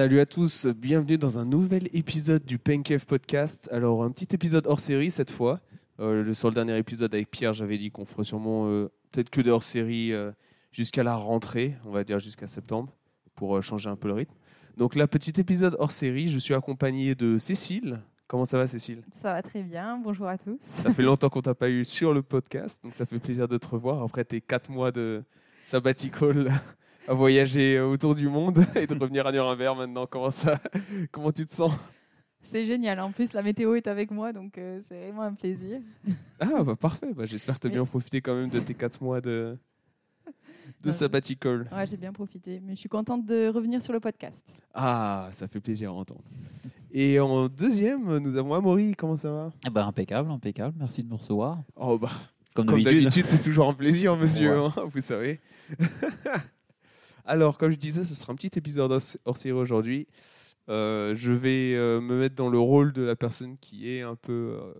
Salut à tous, bienvenue dans un nouvel épisode du Pencave Podcast. Alors, un petit épisode hors série cette fois. Euh, le- sur le dernier épisode avec Pierre, j'avais dit qu'on ferait sûrement euh, peut-être que des hors série euh, jusqu'à la rentrée, on va dire jusqu'à septembre, pour changer un peu le rythme. Donc là, petit épisode hors série, je suis accompagné de Cécile. Comment ça va, Cécile? Ça va très bien, bonjour à tous. Ça fait longtemps qu'on t'a pas eu sur le podcast, donc ça fait plaisir de te revoir après tes quatre mois de sabbatical à voyager autour du monde et de revenir à Nuremberg maintenant. Comment ça Comment tu te sens? C'est génial, en plus la météo est avec moi, donc euh, c'est vraiment un plaisir. Ah bah parfait, bah, j'espère que tu as Mais- bien profité quand même de tes quatre mois de, de sabbatical. Ouais, j'ai bien profité, mais je suis contente de revenir sur le podcast. Ah, ça fait plaisir à entendre. Et en deuxième, nous avons Amaury, comment ça va? Eh ben, impeccable, impeccable. Merci de me recevoir. Oh bah, Comme, d'habitude. d'habitude, c'est toujours un plaisir, monsieur, Ouais. hein, vous savez. Alors, comme je disais, ce sera un petit épisode hors- série aujourd'hui. Euh, je vais euh, me mettre dans le rôle de la personne qui est un peu. euh,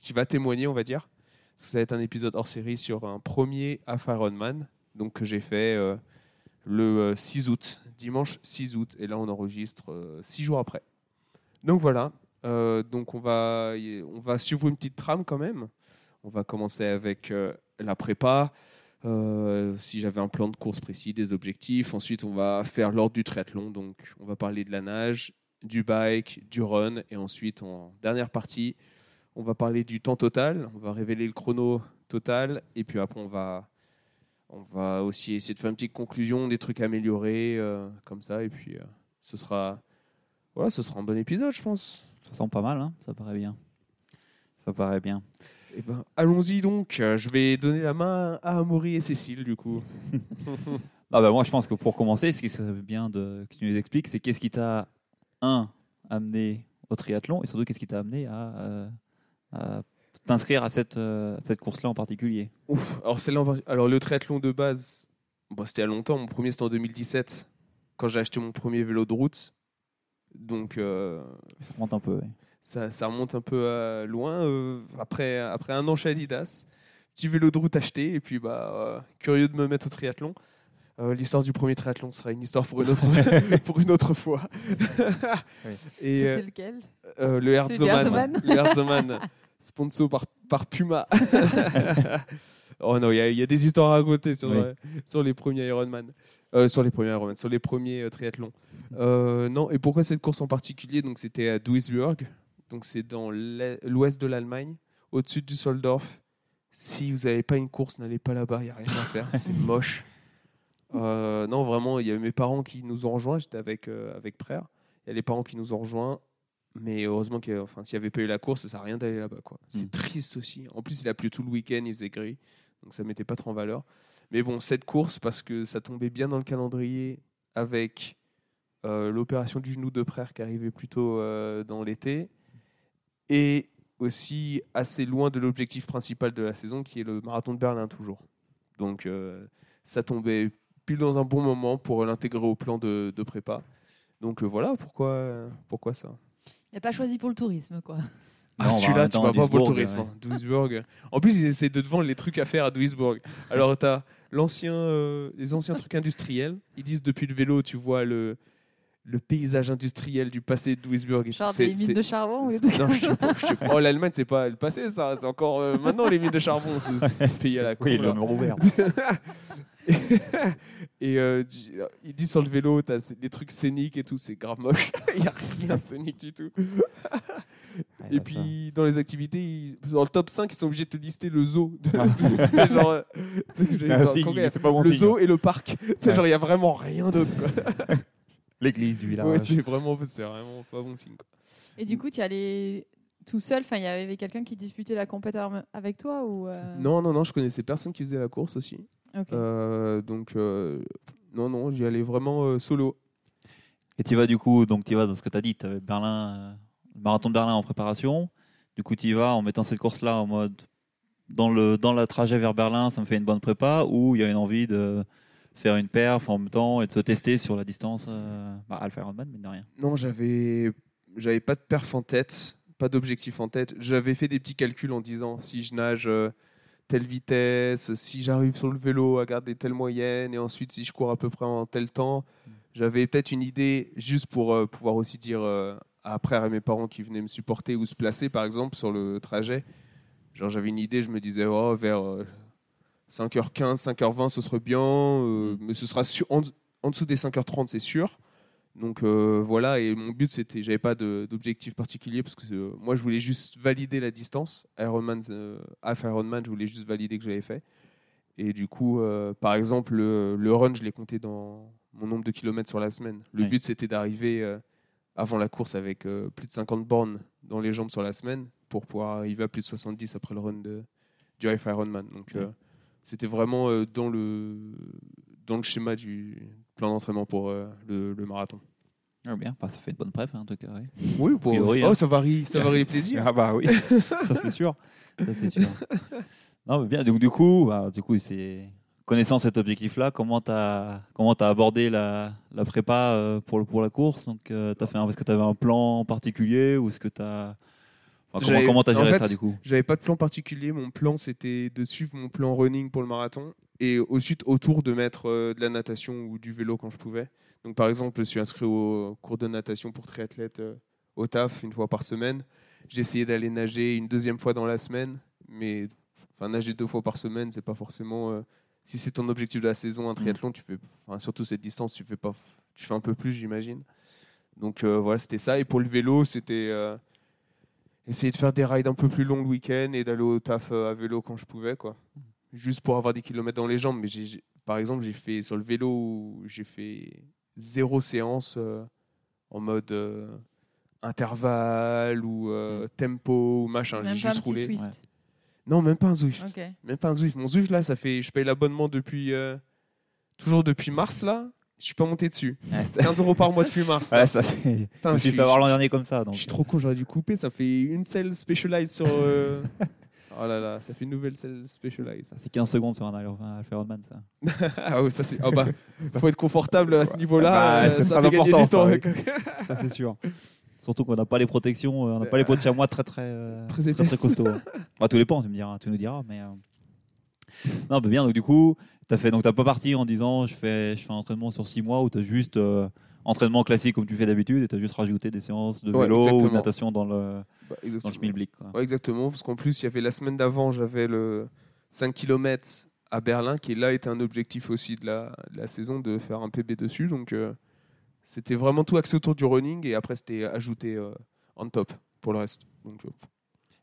qui va témoigner, on va dire. Parce ça va être un épisode hors série sur un premier Half Ironman, donc que j'ai fait le euh, 6 août, dimanche 6 août. Et là, on enregistre euh, six jours après. Donc voilà. Donc on va, on va suivre une petite trame quand même. On va commencer avec la prépa. Euh, si j'avais un plan de course précis, des objectifs. Ensuite, on va faire l'ordre du triathlon. Donc, on va parler de la nage, du bike, du run. Et ensuite, en dernière partie, on va parler du temps total. On va révéler le chrono total. Et puis après, on va, on va aussi essayer de faire une petite conclusion, des trucs améliorés, euh, comme ça. Et puis, euh, ce sera, voilà, ce sera un bon épisode, je pense. Ça sent pas mal, hein ça paraît bien. Ça paraît bien. Eh ben, allons-y donc. Euh, Je vais donner la main à Amaury et Cécile, du coup. Ah bah moi, je pense que pour commencer, ce qui serait bien de, que tu nous expliques, c'est qu'est-ce qui t'a, un, amené au triathlon et surtout qu'est-ce qui t'a amené à, euh, à t'inscrire à cette, euh, cette course-là en particulier? Ouf. Alors, en Alors, le triathlon de base, bon, c'était il y a longtemps. Mon premier, c'était en 2017, quand j'ai acheté mon premier vélo de route. Donc, euh, Ça remonte un peu. ouais. Ça, ça remonte un peu euh, loin. euh, après, après un an chez Adidas, petit vélo de route acheté. Et puis, bah, euh, curieux de me mettre au triathlon. Euh, L'histoire du premier triathlon sera une histoire pour une autre, pour une autre fois. Et, C'était lequel? euh, le Herzoman. Le Herzoman, sponsor par, par Puma. oh non, il y, a- il y a des histoires à raconter sur, Oui. euh, sur les premiers Ironman. Euh, sur les premiers Ironman, sur les premiers euh, triathlons. Euh, non, et pourquoi cette course en particulier? Donc c'était à Duisburg, donc c'est dans l'ouest de l'Allemagne, au-dessus du Soldorf. Si vous n'avez pas une course, n'allez pas là-bas, il n'y a rien à faire, c'est moche. Euh, non, vraiment, il y a eu mes parents qui nous ont rejoints, j'étais avec, euh, avec Frère. Il y a les parents qui nous ont rejoints, mais heureusement qu'il enfin, s'il n'y avait pas eu la course, ça ne sert à rien d'aller là-bas. quoi. C'est Mm. triste aussi. En plus, il a plu tout le week-end, il faisait gris, donc ça ne mettait pas trop en valeur. Mais bon, cette course, parce que ça tombait bien dans le calendrier avec euh, l'opération du genou de Frère qui arrivait plutôt dans l'été, et aussi assez loin de l'objectif principal de la saison, qui est le marathon de Berlin toujours. Donc euh, ça tombait pile dans un bon moment pour l'intégrer au plan de, de prépa. Donc euh, voilà pourquoi, pourquoi ça? Il n'a pas choisi pour le tourisme, quoi. Ah, va celui-là, tu vas pas pour le tourisme. ouais. hein. Duisburg. En plus, ils essaient de te vendre les trucs à faire à Duisburg. Alors, tu as l'ancien, euh, les anciens trucs industriels. Ils disent depuis le vélo, tu vois le, le paysage industriel du passé de Duisburg. et. Genre C'est- des mines de charbon ou des c'est- trucs non, je sais pas, je sais pas. Oh, l'Allemagne, c'est pas le passé, ça. C'est encore euh, maintenant les mines de charbon. C'est payé à la con. Oui, là. le mur ouvert. et euh, di- ils disent sur le vélo, tu as des trucs scéniques et tout. C'est grave moche. Il n'y a rien de scénique du tout. Ouais, Et bah, puis, dans les activités, ils- dans le top 5, ils sont obligés de te lister le zoo. De- Ah. de- c'est genre, euh, genre, signe, il pas bon le signe. zoo et le parc. C'est Ouais. genre, il n'y a vraiment rien d'autre. L'église du village. Ouais, c'est vraiment, c'est vraiment pas bon signe. quoi. Et du coup, tu y allais tout seul Enfin, il y avait quelqu'un qui disputait la compétition avec toi ou euh, Non, non, non, je connaissais personne qui faisait la course aussi. Euh, donc, euh, non, non, j'y allais vraiment euh, solo. Et tu vas du coup, donc tu vas dans ce que tu as dit, tu avais Berlin, euh, le marathon de Berlin en préparation. Du coup, tu y vas en mettant cette course-là en mode dans le dans la trajet vers Berlin, ça me fait une bonne prépa ou il y a une envie de faire une perf en même temps et de se tester sur la distance euh, bah, Alpha Ironman, mais de rien. Non, j'avais, j'avais pas de perf en tête, pas d'objectif en tête. J'avais fait des petits calculs en disant si je nage euh, telle vitesse, si j'arrive sur le vélo à garder telle moyenne, et ensuite si je cours à peu près en tel temps, J'avais peut-être une idée juste pour euh, pouvoir aussi dire euh, à mes parents qui venaient me supporter ou se placer, par exemple, sur le trajet. Genre, j'avais une idée, je me disais, oh, vers 5h15, 5h20, ce serait bien, euh, mais ce sera sur- en, en dessous des 5h30, c'est sûr. Donc euh, voilà, et mon but, c'était, j'avais pas d'objectif particulier parce que euh, moi, je voulais juste valider la distance. Ironman, half Ironman, je voulais juste valider que j'avais fait. Et du coup, par exemple, le, le run, je l'ai compté dans mon nombre de kilomètres sur la semaine. Le Oui. but, c'était d'arriver avant la course avec plus de 50 bornes dans les jambes sur la semaine pour pouvoir arriver à plus de 70 après le run de, du half Ironman. Donc. C'était vraiment euh, dans, le, dans le schéma du plan d'entraînement pour euh, le, le marathon. Ah, bien, bah, ça fait une bonne prep hein, en tout cas. oui. Oui, pour... priori, oh, hein. ça varie, ça varie les plaisirs. Ah bah oui, ça c'est sûr. Ça c'est sûr. Non mais bien, donc du coup, bah, du coup c'est connaissant cet objectif-là, comment tu as comment as abordé la, la prépa euh, pour le pour la course? Donc euh, t'as fait un, est-ce que tu avais un plan particulier ou est-ce que tu as J'avais- comment t'as en géré fait, ça du coup J'avais pas de plan particulier. Mon plan, c'était de suivre mon plan running pour le marathon et ensuite autour de mettre euh, de la natation ou du vélo quand je pouvais. Donc, par exemple, je suis inscrit au cours de natation pour triathlète euh, au taf une fois par semaine. J'ai essayé d'aller nager une deuxième fois dans la semaine, mais enfin, nager deux fois par semaine, c'est pas forcément. euh, si c'est ton objectif de la saison, un triathlon, tu fais, enfin, surtout cette distance, tu fais pas, tu fais un peu plus, j'imagine. Donc voilà, c'était ça. Et pour le vélo, c'était essayer de faire des rides un peu plus longs le week-end et d'aller au taf euh, à vélo quand je pouvais, quoi. Juste pour avoir des kilomètres dans les jambes. Mais j'ai- par exemple, j'ai fait sur le vélo, j'ai fait zéro séance euh, en mode euh, intervalle ou euh, tempo ou machin. J'ai juste roulé. Swift. Ouais. Non, même pas un Zwift. Même pas un Zwift. Mon Zwift, là, ça fait. Je paye l'abonnement depuis. euh, toujours depuis mars, là. Je suis pas monté dessus. Ouais, ça, 15 euros par mois depuis mars. ouais, ça c'est. Je Putain, me je suis fait avoir l'an dernier comme ça. Donc. je suis trop con, j'aurais dû couper. Ça fait une selle Specialized sur. euh, Oh là là, ça fait une nouvelle selle Specialized. Ça, C'est 15 secondes sur un Alpha Ironman ça. ah ouais, ça c'est. Oh bah, faut être confortable à ce niveau-là. Bah, euh, c'est ça très fait gagner important, du temps. ça, Ça c'est sûr. Surtout qu'on n'a pas les protections, euh, on n'a pas les pots de chamois très très euh, Très très, très costauds. hein. Bah, tous les pans, tu me diras, tu nous diras, mais euh, non, mais bien. Donc du coup, t'as fait donc t'as pas parti en disant je fais je fais un entraînement sur 6 mois ou t'as juste euh, entraînement classique comme tu fais d'habitude et t'as juste rajouté des séances de Ouais, vélo ou de natation dans le Bah, dans le schmilblick. quoi. Ouais, exactement, parce qu'en plus, il y avait la semaine d'avant, j'avais le 5 km à Berlin, qui là était un objectif aussi de la, de la saison, de faire un PB dessus. Donc, euh, c'était vraiment tout axé autour du running, et après, c'était ajouté euh, en top pour le reste. Donc, euh,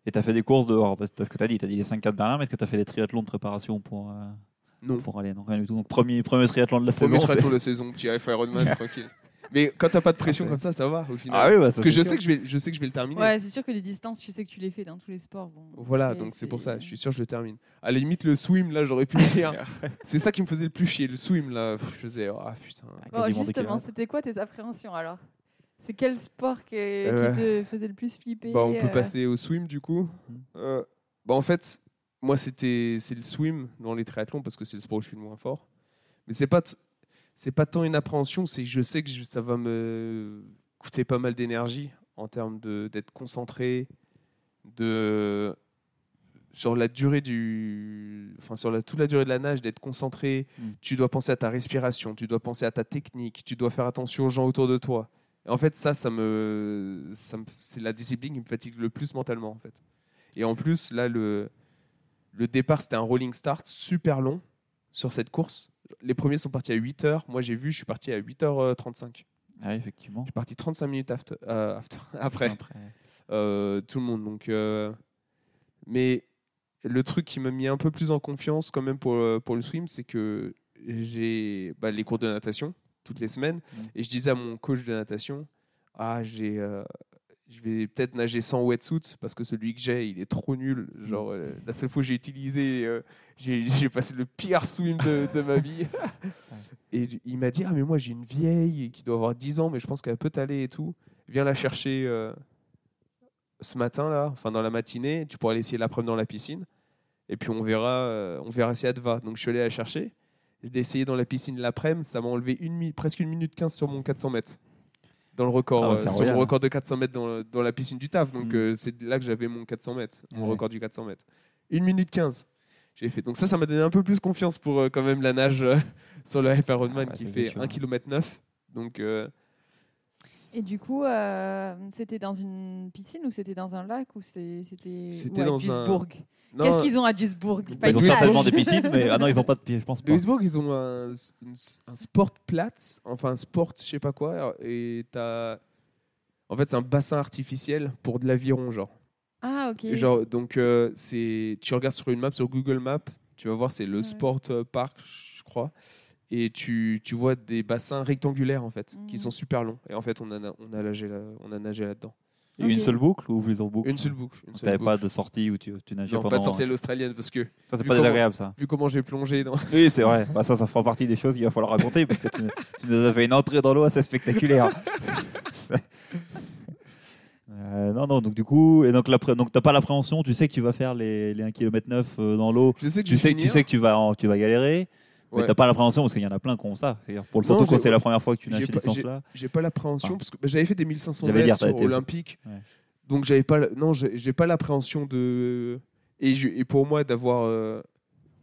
Et t'as fait des courses de alors, t'as- t'as ce que t'as dit, t'as dit les 5 4 Berlin, mais est-ce que t'as fait des triathlons de préparation pour euh, non. pour aller non rien du tout. Donc premier premier triathlon de la Premier saison. triathlon c'est- de la saison, petit Iron Ironman, tranquille. Mais quand t'as pas de pression comme ça, ça va au final. Ah oui, bah, Parce que je sûr. sais que je, vais, je sais que je vais le terminer. Ouais, c'est sûr que les distances, tu sais que tu les fais dans tous les sports. Bon. Voilà, donc c'est pour ça, je suis sûr que je le termine. À la limite, le swim, là, j'aurais pu le dire. c'est ça qui me faisait le plus chier, le swim, là. Je faisais, ah putain. Bon, quasiment des justement, c'était quoi tes appréhensions alors? C'est quel sport que- Euh, qui te faisait le plus flipper Bah, on peut euh, passer au swim du coup. Mhm. Euh, bah, en fait, moi c'était c'est le swim dans les triathlons parce que c'est le sport où je suis le moins fort. Mais c'est pas c'est pas tant une appréhension, c'est que je sais que je- ça va me coûter pas mal d'énergie en termes de d'être concentré, de sur la durée du enfin sur la, toute la durée de la nage d'être concentré Mm. tu dois penser à ta respiration tu dois penser à ta technique tu dois faire attention aux gens autour de toi et en fait ça ça me, ça me c'est la discipline qui me fatigue le plus mentalement en fait et en plus là le le départ c'était un rolling start super long sur cette course les premiers sont partis à 8h moi j'ai vu je suis parti à 8h35 Ah oui, effectivement. je suis parti 35 minutes after- euh, after- après euh, tout le monde. Donc, euh, mais le truc qui m'a mis un peu plus en confiance quand même pour, euh, pour le swim, c'est que j'ai bah, les cours de natation toutes les semaines Mm. et je disais à mon coach de natation, ah j'ai, euh, je vais peut-être nager sans wetsuit parce que celui que j'ai, il est trop nul. Genre euh, la seule fois que j'ai utilisé, euh, j'ai, passé le pire swim de, de ma vie. Et il m'a dit ah mais moi j'ai une vieille qui doit avoir 10 ans mais je pense qu'elle peut t'aller et tout. Viens la chercher. euh, ce matin là, enfin dans la matinée, tu pourras l'essayer l'après-midi dans la piscine, et puis on verra, on verra si elle te va. Donc je suis allé la chercher, je l'ai essayé dans la piscine l'après-midi, ça m'a enlevé une presque une minute 15 sur mon 400 mètres, dans le record, Ah euh, sur mon record de 400 mètres dans, dans la piscine du taf. Donc Mm. euh, c'est là que j'avais mon 400 mètres, mon Ouais. record du 400 mètres. Une minute 15. J'ai fait. Donc ça, ça m'a donné un peu plus confiance pour euh, quand même la nage sur le Half Ironman Ah qui fait sûr. 1 km 9. Donc, euh, Et du coup, euh, c'était dans une piscine ou c'était dans un lac ou c'est- c'était C'était ou à dans un- Duisbourg? Non, Qu'est-ce qu'ils ont à Duisbourg? Pas Ils ont plage. certainement des piscines, mais ah non, ils ont pas de pieds, je pense pas. Duisburg, ils ont un, une- un Sportplatz, enfin un sport, je sais pas quoi, et t'as. En fait, c'est un bassin artificiel pour de l'aviron, genre. Ah, ok. Genre, donc, euh, c'est, tu regardes sur une map, sur Google Maps, tu vas voir, c'est le Ouais. Sport euh, Park, je crois. Et tu, tu vois des bassins rectangulaires, en fait, qui Mhm. sont super longs. Et en fait, on a, on a, nagé, là, on a nagé là-dedans. Et Une seule boucle ou plusieurs boucles Une seule boucle. Une seule T'avais boucle. pas de sortie où tu, tu nageais Non, pendant... pas de sortie à l'australienne, parce que Ça, c'est pas comment- désagréable, ça. vu comment j'ai plongé dans. Oui, c'est vrai. Bah, ça, ça fera partie des choses qu'il va falloir raconter parce que tu, tu nous as fait une entrée dans l'eau assez spectaculaire. Euh, non, non, donc du coup, et donc, donc t'as pas l'appréhension, tu sais que tu vas faire les, les 1 km 9 dans l'eau, Je sais que tu sais, tu sais que tu vas, en- tu vas galérer, mais Ouais. t'as pas l'appréhension parce qu'il y en a plein qui ont ça. Pour le surtout quand c'est la première fois que tu nages pas- distances-là. j'ai pas l'appréhension Ah. parce que bah, j'avais fait des 1500 J'allais mètres dire, sur été- olympique Ouais. donc j'avais pas non j'ai j'ai pas l'appréhension de et, je- et pour moi d'avoir euh,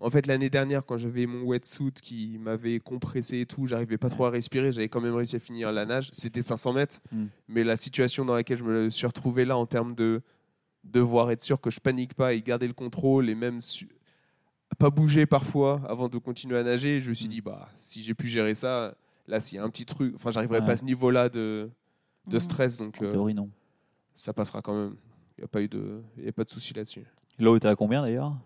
en fait l'année dernière quand j'avais mon wetsuit qui m'avait compressé et tout j'arrivais pas trop à respirer j'avais quand même réussi à finir la nage c'était 500 mètres Mm. mais la situation dans laquelle je me suis retrouvé là en termes de devoir être sûr que je panique pas et garder le contrôle et même su- pas bouger parfois avant de continuer à nager je me suis Mm. dit bah si j'ai pu gérer ça là s'il y a un petit truc enfin j'arriverai Ouais. pas à ce niveau là de de Mhm. stress donc En euh, théorie, non. ça passera quand même. Il n'y a pas eu de, il y a pas de souci là-dessus. L'eau était à combien d'ailleurs?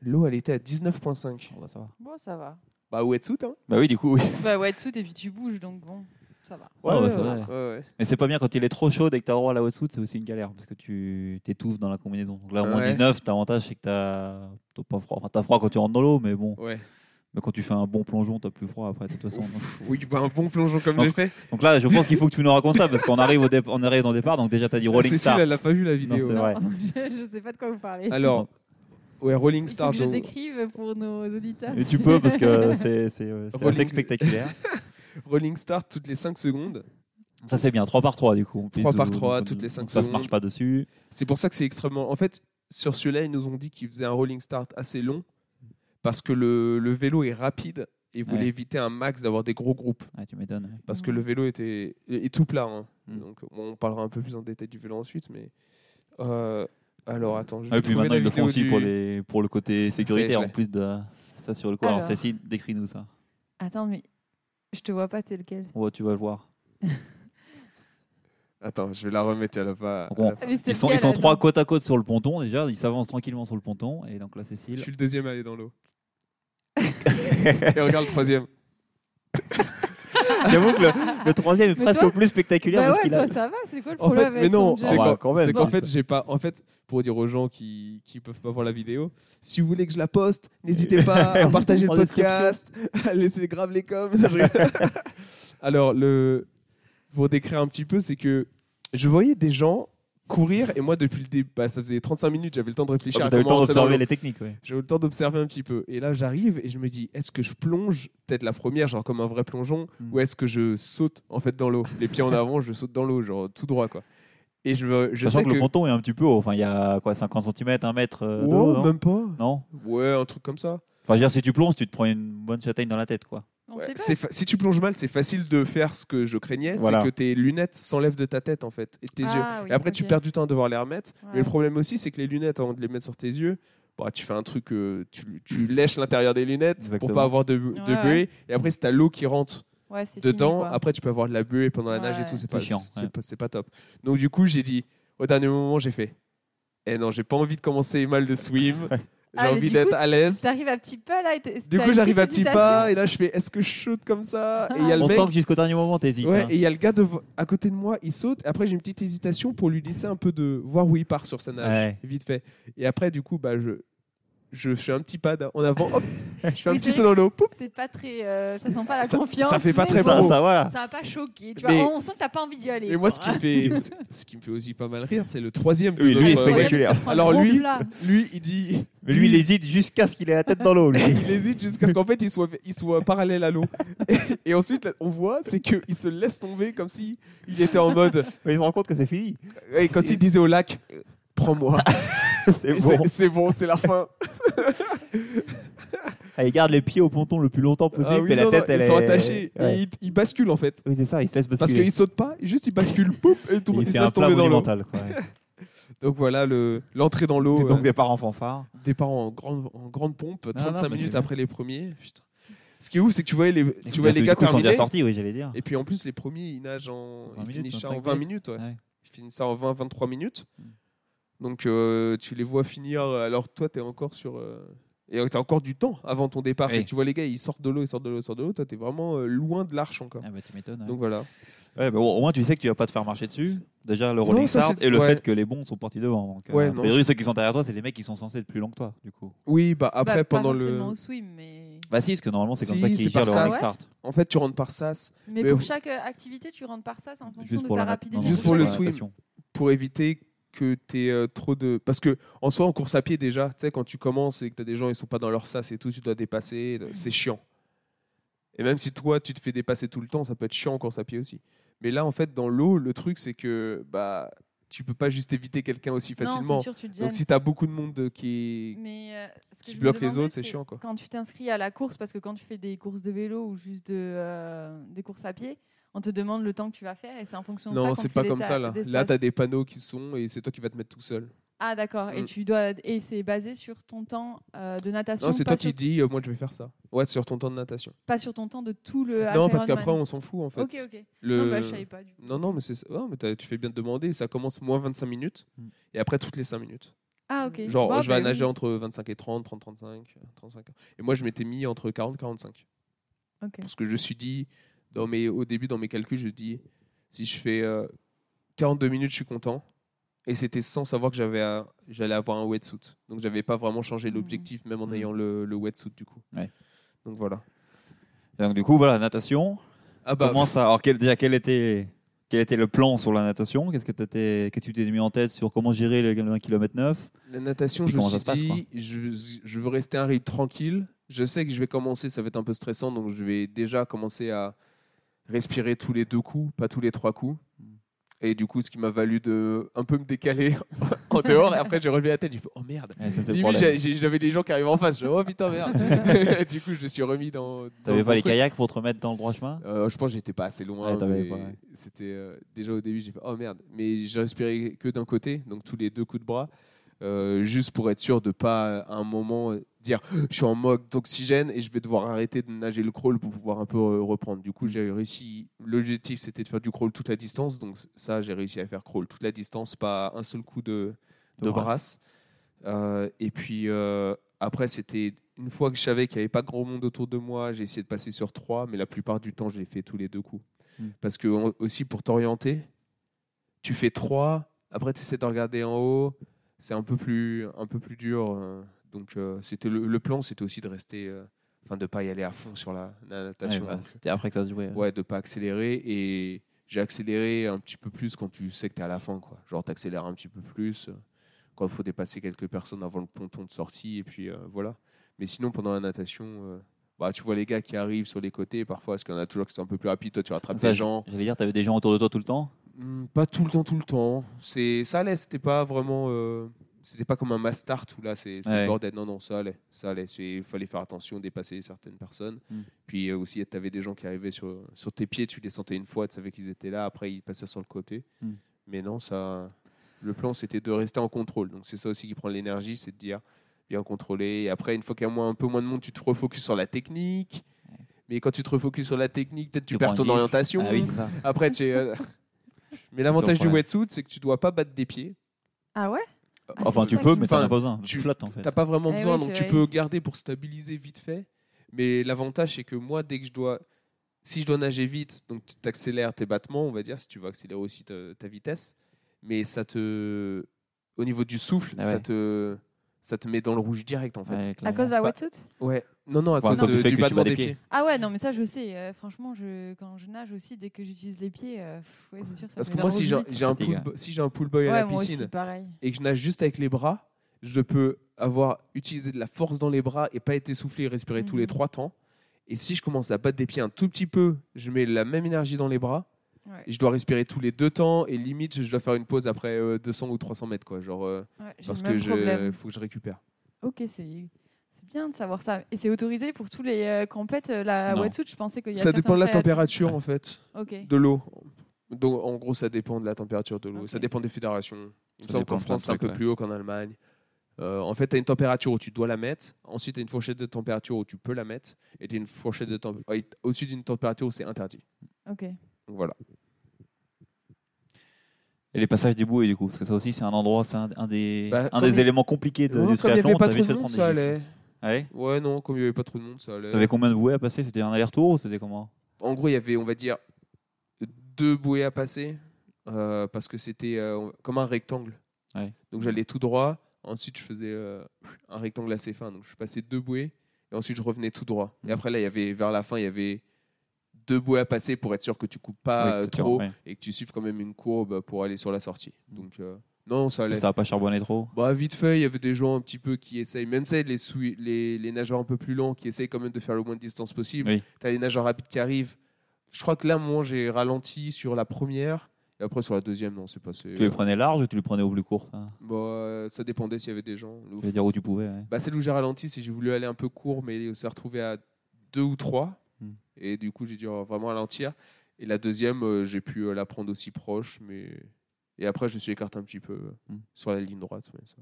L'eau, elle était à 19,5. Oh, bah, ça va. Bon, ça va. Bah, wetsuit, hein? Bah oui, du coup, oui. Bah, wetsuit et puis tu bouges, donc bon, ça va. Ouais, ouais, ouais, c'est vrai. ouais, ouais. Mais c'est pas bien quand il est trop chaud et que t'as droit à la wetsuit, c'est aussi une galère parce que tu t'étouffes dans la combinaison. Donc là, au moins Ouais. 19, l'avantage c'est que t'as t'as pas froid. Enfin, t'as froid quand tu rentres dans l'eau, mais bon. Ouais. Mais quand tu fais un bon plongeon, t'as plus froid après, de toute façon. Oui, bah, un bon plongeon comme j'ai fait. donc là, je pense qu'il faut que tu nous racontes ça parce qu'on arrive, au on arrive dans le départ. Donc déjà, t'as dit Rolling Cécile, Star. elle n'a pas vu la vidéo. c'est vrai. Non, je, je sais pas de quoi vous parlez. Alors, ouais, Rolling Il faut Star. que je décrive pour nos auditeurs. Et tu peux parce que c'est euh, assez spectaculaire. Rolling Star toutes les 5 secondes. Ça, c'est bien. 3 par 3 du coup. En plus, 3 par où- 3, donc, toutes les cinq donc Ça se secondes. marche pas dessus. C'est pour ça que c'est extrêmement. En fait, sur celui-là, ils nous ont dit qu'ils faisaient un Rolling Start assez long parce que le, le vélo est rapide et voulaient Ouais. éviter un max d'avoir des gros groupes. Ouais, tu m'étonnes. ouais. Parce que le vélo était est tout plat. hein. Mm. Donc, on parlera un peu plus en détail du vélo ensuite. Mais euh, alors, attends. Je Ah, vais et puis maintenant, ils le font aussi du- pour, les, pour le côté sécuritaire en plus de ça sur le coup. Alors, Alors. Cécile, décris-nous ça. Attends, mais je te vois pas, t'es lequel Ouais, tu vas le voir. Attends, je vais la remettre. Bon. Ah, mais c'est Ils sont, lequel, ils sont attends trois côte à côte sur le ponton déjà. Ils s'avancent tranquillement sur le ponton. Et donc là, Je Cécile. suis le deuxième à aller dans l'eau. Et regarde le troisième. J'avoue que le, le troisième est Mais presque toi- plus spectaculaire. Bah parce ouais, qu'il a- toi ça va, c'est quoi le En problème fait, mais non, c'est Ah bah, qu'en quand même. c'est qu'en Bon. fait, j'ai pas. En fait, pour dire aux gens qui qui peuvent pas voir la vidéo, si vous voulez que je la poste, n'hésitez pas à partager le En podcast, à laisser grave les coms. Alors le pour décrire un petit peu, c'est que je voyais des gens courir et moi depuis le début, bah, ça faisait 35 minutes, j'avais le temps de réfléchir. Ah, à eu le temps d'observer les techniques. Ouais. J'ai eu le temps d'observer un petit peu. Et là, j'arrive et je me dis, est-ce que je plonge, peut-être la première, genre comme un vrai plongeon, Mm. ou est-ce que je saute en fait dans l'eau? Les pieds en avant, je saute dans l'eau, genre tout droit quoi. Et je, je sais que, que. le ponton est un petit peu haut. Enfin, il y a quoi, 50 cm, 1 mètre euh, non? même pas. Non? Ouais, un truc comme ça. Enfin, je veux dire, si tu plonges, tu te prends une bonne châtaigne dans la tête, quoi. Ouais, c'est fa- si tu plonges mal, c'est facile de faire ce que je craignais, Voilà. c'est que tes lunettes s'enlèvent de ta tête en fait, et de tes Ah, yeux. oui, et après, tu perds du temps à devoir les remettre. Mais le problème aussi, c'est que les lunettes, avant de les mettre sur tes yeux, bah, tu fais un truc, euh, tu, tu lèches l'intérieur des lunettes pour pas avoir de, de Ouais, buée. Et après, si t'as l'eau qui rentre Ouais, c'est dedans, fini, après tu peux avoir de la buée pendant la nage et tout, c'est C'est pas, chiant, c'est ouais. pas, c'est pas top. Donc du coup, j'ai dit, au dernier moment, j'ai fait, eh non, j'ai pas envie de commencer mal de swim, j'ai Ah, envie d'être à l'aise. T'arrives à petit pas là et t'es- Du coup, j'arrive à petit pas et là, je fais, est-ce que je saute comme ça? Et il y a le On mec, sent que jusqu'au dernier moment, t'hésites. ouais, hein. et il y a le gars à côté de moi, il saute. Après, j'ai une petite hésitation pour lui laisser un peu de voir où il part sur sa nage, Ouais. vite fait. Et après, du coup, bah, je, je fais un petit pas en avant, hop, je fais un Oui, petit saut dans l'eau. C'est pas très. euh, ça sent pas la Ça- confiance. ça fait pas très bon, ça, voilà. Ça va pas choquer. Tu Mais- vois, on sent que t'as pas envie d'y aller. Et moi, ce qui, me fait, ce qui me fait aussi pas mal rire, c'est le troisième Oui, lui, notre- est problème, spectaculaire. Alors, lui-. Lui, il dit. Mais lui, il hésite jusqu'à ce qu'il ait la tête dans l'eau. il hésite jusqu'à ce qu'en fait il soit, il soit parallèle à l'eau. Et, et ensuite, on voit, c'est qu'il se laisse tomber comme si il était en mode. Mais il se rend compte que c'est fini. Et quand il disait au lac, prends-moi. C'est Et bon. c'est bon, la fin. Ah, il garde les pieds au ponton le plus longtemps possible Ah oui, et la tête, non, elle ils est. sont attachés. Ouais. Et ils, ils basculent en fait. Oui, c'est ça, il se laisse Parce basculer. qu'ils sautent pas, juste ils basculent, pouf, et ils tombent- il fait se un plat tomber dans l'eau. Donc voilà le- l'entrée dans l'eau. Donc euh, des parents fanfares. départ en grande, en grande pompe, 35 non, minutes après les premiers. Putain. Ce qui est ouf, c'est que tu vois les, Et tu vois les gars coup, ils sont déjà terminer. sortis, oui, j'allais dire. Et puis en plus, les premiers, ils nagent en. 20 Ils minutes, finissent ça 25 en 20 minutes. ouais. Ouais. Ils finissent ça en 20-23 minutes. Donc euh, tu les vois finir. Alors toi, tu es encore sur. euh, Et tu as encore du temps avant ton départ. Oui. C'est que tu vois les gars, ils sortent de l'eau, ils sortent de l'eau, ils sortent de l'eau. Toi, tu es vraiment euh, loin de l'arche encore. Ah bah, tu m'étonnes. ouais. Donc voilà. Ouais, bah, au moins, tu sais que tu vas pas te faire marcher dessus. Déjà, le rolling ça, start et le ouais. fait que les bons sont partis devant. Donc, euh, Ouais, non, ceux qui sont derrière toi, c'est les mecs qui sont censés être plus longs que toi, du coup. Oui, bah après, Bah, pas pendant le. forcément au swim, mais. Bah si, parce que normalement, c'est comme ça qu'ils par gèrent le rolling ouais. start. En fait, tu rentres par sas Mais, Mais pour chaque euh, activité, tu rentres par c'est en fonction Juste de pour ta rapidité. non, non, Juste pour le swim. pour éviter que tu aies trop de. Parce que en soi, en course à pied, déjà, tu sais, quand tu commences et que tu as des gens, ils sont pas dans leur sas et tout, tu dois dépasser, c'est chiant. Et même si toi, tu te fais dépasser tout le temps, ça peut être chiant en course à pied aussi. Mais là, en fait, dans l'eau, le truc, c'est que bah, tu peux pas juste éviter quelqu'un aussi facilement. sûr, tu Donc si tu as beaucoup de monde de- qui. Mais euh, ce que qui je me bloque les autres, c'est chiant, quoi. Quand tu t'inscris à la course, parce que quand tu fais des courses de vélo ou juste de, euh, des courses à pied, on te demande le temps que tu vas faire et c'est en fonction de ça. Non, c'est pas comme ça là. Là, tu as des panneaux qui sont et c'est toi qui vas te mettre tout seul. Ah d'accord. Et Mm. tu dois et c'est basé sur ton temps euh, de natation. Non, c'est toi sur... qui dis, euh, moi je vais faire ça. Ouais, sur ton temps de natation. pas sur ton temps de tout le. Non, parce qu'après, on s'en fout en fait. Ok ok. Le... Non bah je savais pas du coup. Non, non, mais, c'est. Non, mais tu fais bien de demander. Ça commence moins 25 minutes Mm. et après toutes les 5 minutes. Ah ok. Genre, Bon, je vais bah, nager oui. entre 25 et 30, 30, 35, 35. Et moi, je m'étais mis entre 40 et 45. Ok. Parce que je me suis dit, dans mes, au début, dans mes calculs, je dis, si je fais euh, 42 minutes, je suis content. Et c'était sans savoir que j'avais j'allais avoir un wetsuit. Donc, j'avais pas vraiment changé l'objectif, même en Mhm. ayant le, le wetsuit, du coup. Ouais. Donc, voilà. Et donc, du coup, voilà, natation. Ah bah, Comment ça Alors, quel, déjà, quel était, quel était le plan sur la natation? Qu'est-ce que, qu'est-ce que tu t'es mis en tête sur comment gérer les 1 km 9 La natation, je me suis dit, je, je veux rester un rythme tranquille. Je sais que je vais commencer, ça va être un peu stressant, donc je vais déjà commencer à respirer tous les deux coups, pas tous les trois coups. Et du coup, ce qui m'a valu de un peu me décaler en dehors. Et après, j'ai relevé la tête, j'ai fait oh merde. J'ai- j'ai- j'avais des gens qui arrivaient en face. Je oh putain merde. du coup, je me suis remis dans. T'avais pas les truc. kayaks pour te remettre dans le droit chemin? Euh, je pense que j'étais pas assez loin. Ouais, ouais. C'était euh, déjà au début, j'ai fait oh merde. Mais j'ai respiré que d'un côté, donc tous les deux coups de bras, euh, juste pour être sûr de pas à un moment dire je suis en mode d'oxygène et je vais devoir arrêter de nager le crawl pour pouvoir un peu euh, reprendre. Du coup, j'ai réussi. L'objectif c'était de faire du crawl toute la distance, donc ça j'ai réussi à faire crawl toute la distance, pas un seul coup de, De de brasse. Euh, et puis euh, après, c'était une fois que je savais qu'il n'y avait pas grand monde autour de moi, j'ai essayé de passer sur trois, mais la plupart du temps, je l'ai fait tous les deux coups. Mm. Parce que aussi pour t'orienter, tu fais trois, après tu essaies de regarder en haut, c'est un peu plus, un peu plus dur. Donc euh, c'était le, le plan, c'était aussi de rester, euh, enfin de pas y aller à fond sur la, la Ouais, natation. bah, C'était après que ça se jouait. Ouais, de pas accélérer et j'ai accéléré un petit peu plus quand tu sais que tu es à la fin quoi. Genre tu accélères un petit peu plus euh, quand il faut dépasser quelques personnes avant le ponton de sortie et puis euh, voilà. Mais sinon pendant la natation euh, bah, tu vois les gars qui arrivent sur les côtés parfois parce qu'il y en a toujours qui sont un peu plus rapides, toi tu rattrapes des gens. J'allais dire, t'avais des gens autour de toi tout le temps? Hmm, pas tout le temps tout le temps. C'est ça allait, c'était pas vraiment euh, c'était pas comme un mass start où là c'est Ouais. le bordel. Non non, ça allait, ça allait. Il fallait faire attention, dépasser certaines personnes. Mm. Puis euh, aussi, tu avais des gens qui arrivaient sur, sur tes pieds, tu les sentais une fois, tu savais qu'ils étaient là, après ils passaient sur le côté. Mm. Mais non, ça, le plan c'était de rester en contrôle. Donc c'est ça aussi qui prend l'énergie, c'est de dire bien contrôler. Et après, une fois qu'il y a moins, un peu moins de monde, tu te refocuses sur la technique. Mais quand tu te refocuses sur la technique, peut-être tu, Tu perds ton orientation. Ah oui. Après, tu es, euh, Mais l'avantage du wetsuit, c'est que tu dois pas battre des pieds. Ah ouais? Ah, Enfin, tu peux, mais me t'en as pas besoin. tu- flottes en fait. T'as pas vraiment Eh besoin, donc tu vrai. peux garder pour stabiliser vite fait. Mais l'avantage, c'est que moi, dès que je dois, si je dois nager vite, donc tu accélères tes battements, on va dire, si tu veux accélérer aussi ta, ta vitesse, mais ça te, au niveau du souffle, Ah ça ouais. te, ça te met dans le rouge direct en fait. Ouais, À cause de la Bah, wetsuit Ouais. Non, non, à Enfin, cause de- du battement des pieds. pieds. Ah ouais, non, mais ça, je sais. euh, franchement, je, quand je nage aussi, dès que j'utilise les pieds, euh, pff, ouais, c'est sûr, ça Parce me que met moi, si j'ai un pool, si j'ai un pool boy à la piscine aussi, et que je nage juste avec les bras, je peux avoir utilisé de la force dans les bras et pas être essoufflé et respirer tous les Mhm. trois temps. Et si je commence à battre des pieds un tout petit peu, je mets la même énergie dans les bras Ouais. et je dois respirer tous les deux temps et limite je dois faire une pause après euh, 200 ou 300 mètres quoi. Genre euh, Ouais, parce que je faut que je récupère. Ok, c'est bien de savoir ça. Et c'est autorisé pour tous les euh, compètes, euh, la Non. wetsuit Je pensais qu'il y a Ça dépend de la à- température en fait, de l'eau. Donc en gros, ça dépend de la température de l'eau. Ça dépend des fédérations. Il me semble qu'en France, c'est un peu ouais. plus haut qu'en Allemagne. Euh, en fait, tu as une température où tu dois la mettre. Ensuite, tu as une fourchette de température où tu peux la mettre. Et tu as une fourchette de température au-dessus d'une température où c'est interdit. Ok. Donc voilà. Et les passages des bouées, du coup, parce que ça aussi, c'est un endroit, c'est un, un des, Bah, un des il- éléments compliqués de, Non, du comme il n'y triathlon. avait pas trop de monde, ça allait. Ouais Ouais, non, comme il n'y avait pas trop de monde, ça allait. T'avais combien de bouées à passer? C'était un aller-retour ou c'était comment? En gros, il y avait, on va dire, deux bouées à passer. euh, parce que c'était euh, comme un rectangle. Ouais. Donc j'allais tout droit. Ensuite, je faisais euh, un rectangle assez fin. Donc je passais deux bouées. Et ensuite, je revenais tout droit. Et Mhm. après, là, il y avait, vers la fin, il y avait deux bouées à passer pour être sûr que tu coupes pas Oui, euh, trop ouais. et que tu suives quand même une courbe pour aller sur la sortie. Donc euh, non, ça allait. Ça va pas charbonner trop Bah, vite fait, il y avait des gens un petit peu qui essayent, même sais, les, les, les nageurs un peu plus lents qui essayent quand même de faire le moins de distance possible. Oui. Tu as les nageurs rapides qui arrivent. Je crois que là, moi, j'ai ralenti sur la première. Et après, sur la deuxième, non, c'est passé. Tu les prenais larges ou tu les prenais au plus court ça? Bah, euh, ça dépendait s'il y avait des gens. Je veux dire où tu pouvais. ouais. Bah, celle où j'ai ralenti, c'est j'ai voulu aller un peu court, mais on s'est retrouvé à deux ou trois. Hmm. Et du coup, j'ai dû vraiment ralentir. Et la deuxième, euh, j'ai pu euh, la prendre aussi proche. mais Et après, je me suis écarté un petit peu euh, Hmm. sur la ligne droite. mais ça-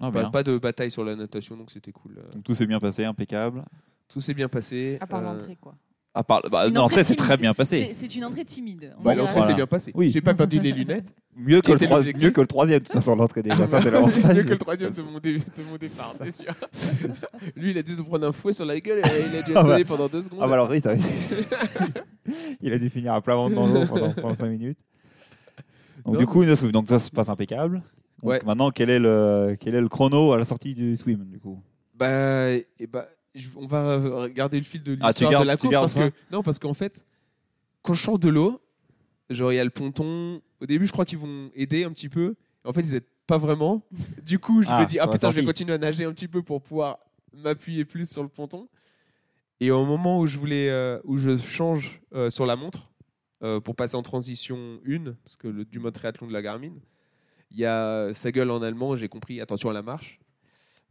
Ah, pas, pas de bataille sur la natation, donc c'était cool. euh. Donc, tout s'est bien passé, impeccable. Tout s'est bien passé. À part Euh, l'entrée, quoi. À part, bah, Une non, entrée l'entrée c'est timide. très bien passé. C'est- une entrée timide. bah, l'entrée Voilà. s'est bien passée. Oui. J'ai pas perdu les lunettes. Mieux que, le mieux que troisième, de toute façon, l'entrée déjà. Ah, ça, c'est bah, l'avantage. mieux que le troisième de mon, dé- de mon départ, c'est sûr. Lui, il a dû se prendre un fouet sur la gueule et il a dû Ah, bah. pendant deux secondes. Ah bah alors oui, ça Il a dû finir à plat ventre dans l'eau pendant, pendant 5 minutes. Donc Non, du coup, ça, donc ça se passe impeccable. Donc Ouais. maintenant, quel est, le, quel est le chrono à la sortie du swim du coup? Bah, et bah, je- on va regarder le fil de Ah, l'histoire gardes- de la course parce que non, parce qu'en fait, quand je sors de l'eau, genre il y a le ponton. Au début, je crois qu'ils vont aider un petit peu. En fait, ils aident pas vraiment. Du coup, je Ah, me dis ah putain, je vais continuer à nager un petit peu pour pouvoir m'appuyer plus sur le ponton. Et au moment où je voulais, euh, où je change euh, sur la montre euh, pour passer en transition 1, parce que le, du mode triathlon de la Garmin, il y a sa gueule en allemand. J'ai compris attention à la marche.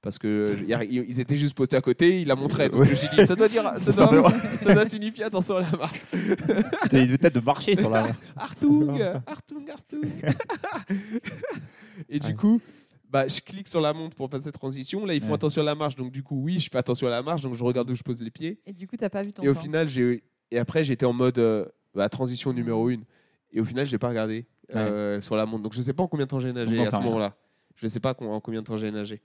Parce que a- ils étaient juste postés à côté, il la montrait. Donc Ouais. je me suis dit, ça doit, dire, ça Ça doit, doit- ça doit signifier attention à la marche. Tu as peut-être de marcher sur la. Artung, Artung, Artung. Et du Ouais. coup, bah, je clique sur la montre pour passer transition. Là, ils font Ouais. attention à la marche. Donc, du coup, oui, je fais attention à la marche. Donc, je regarde où je pose les pieds. Et du coup, t'as pas vu ton Et au temps. final, j'ai. Et après, j'étais en mode euh, bah, transition numéro 1. Et au final, je n'ai pas regardé euh, sur la montre. Donc, je ne sais pas en combien de temps j'ai nagé à ce moment-là. Je ne sais pas en combien de temps j'ai nagé.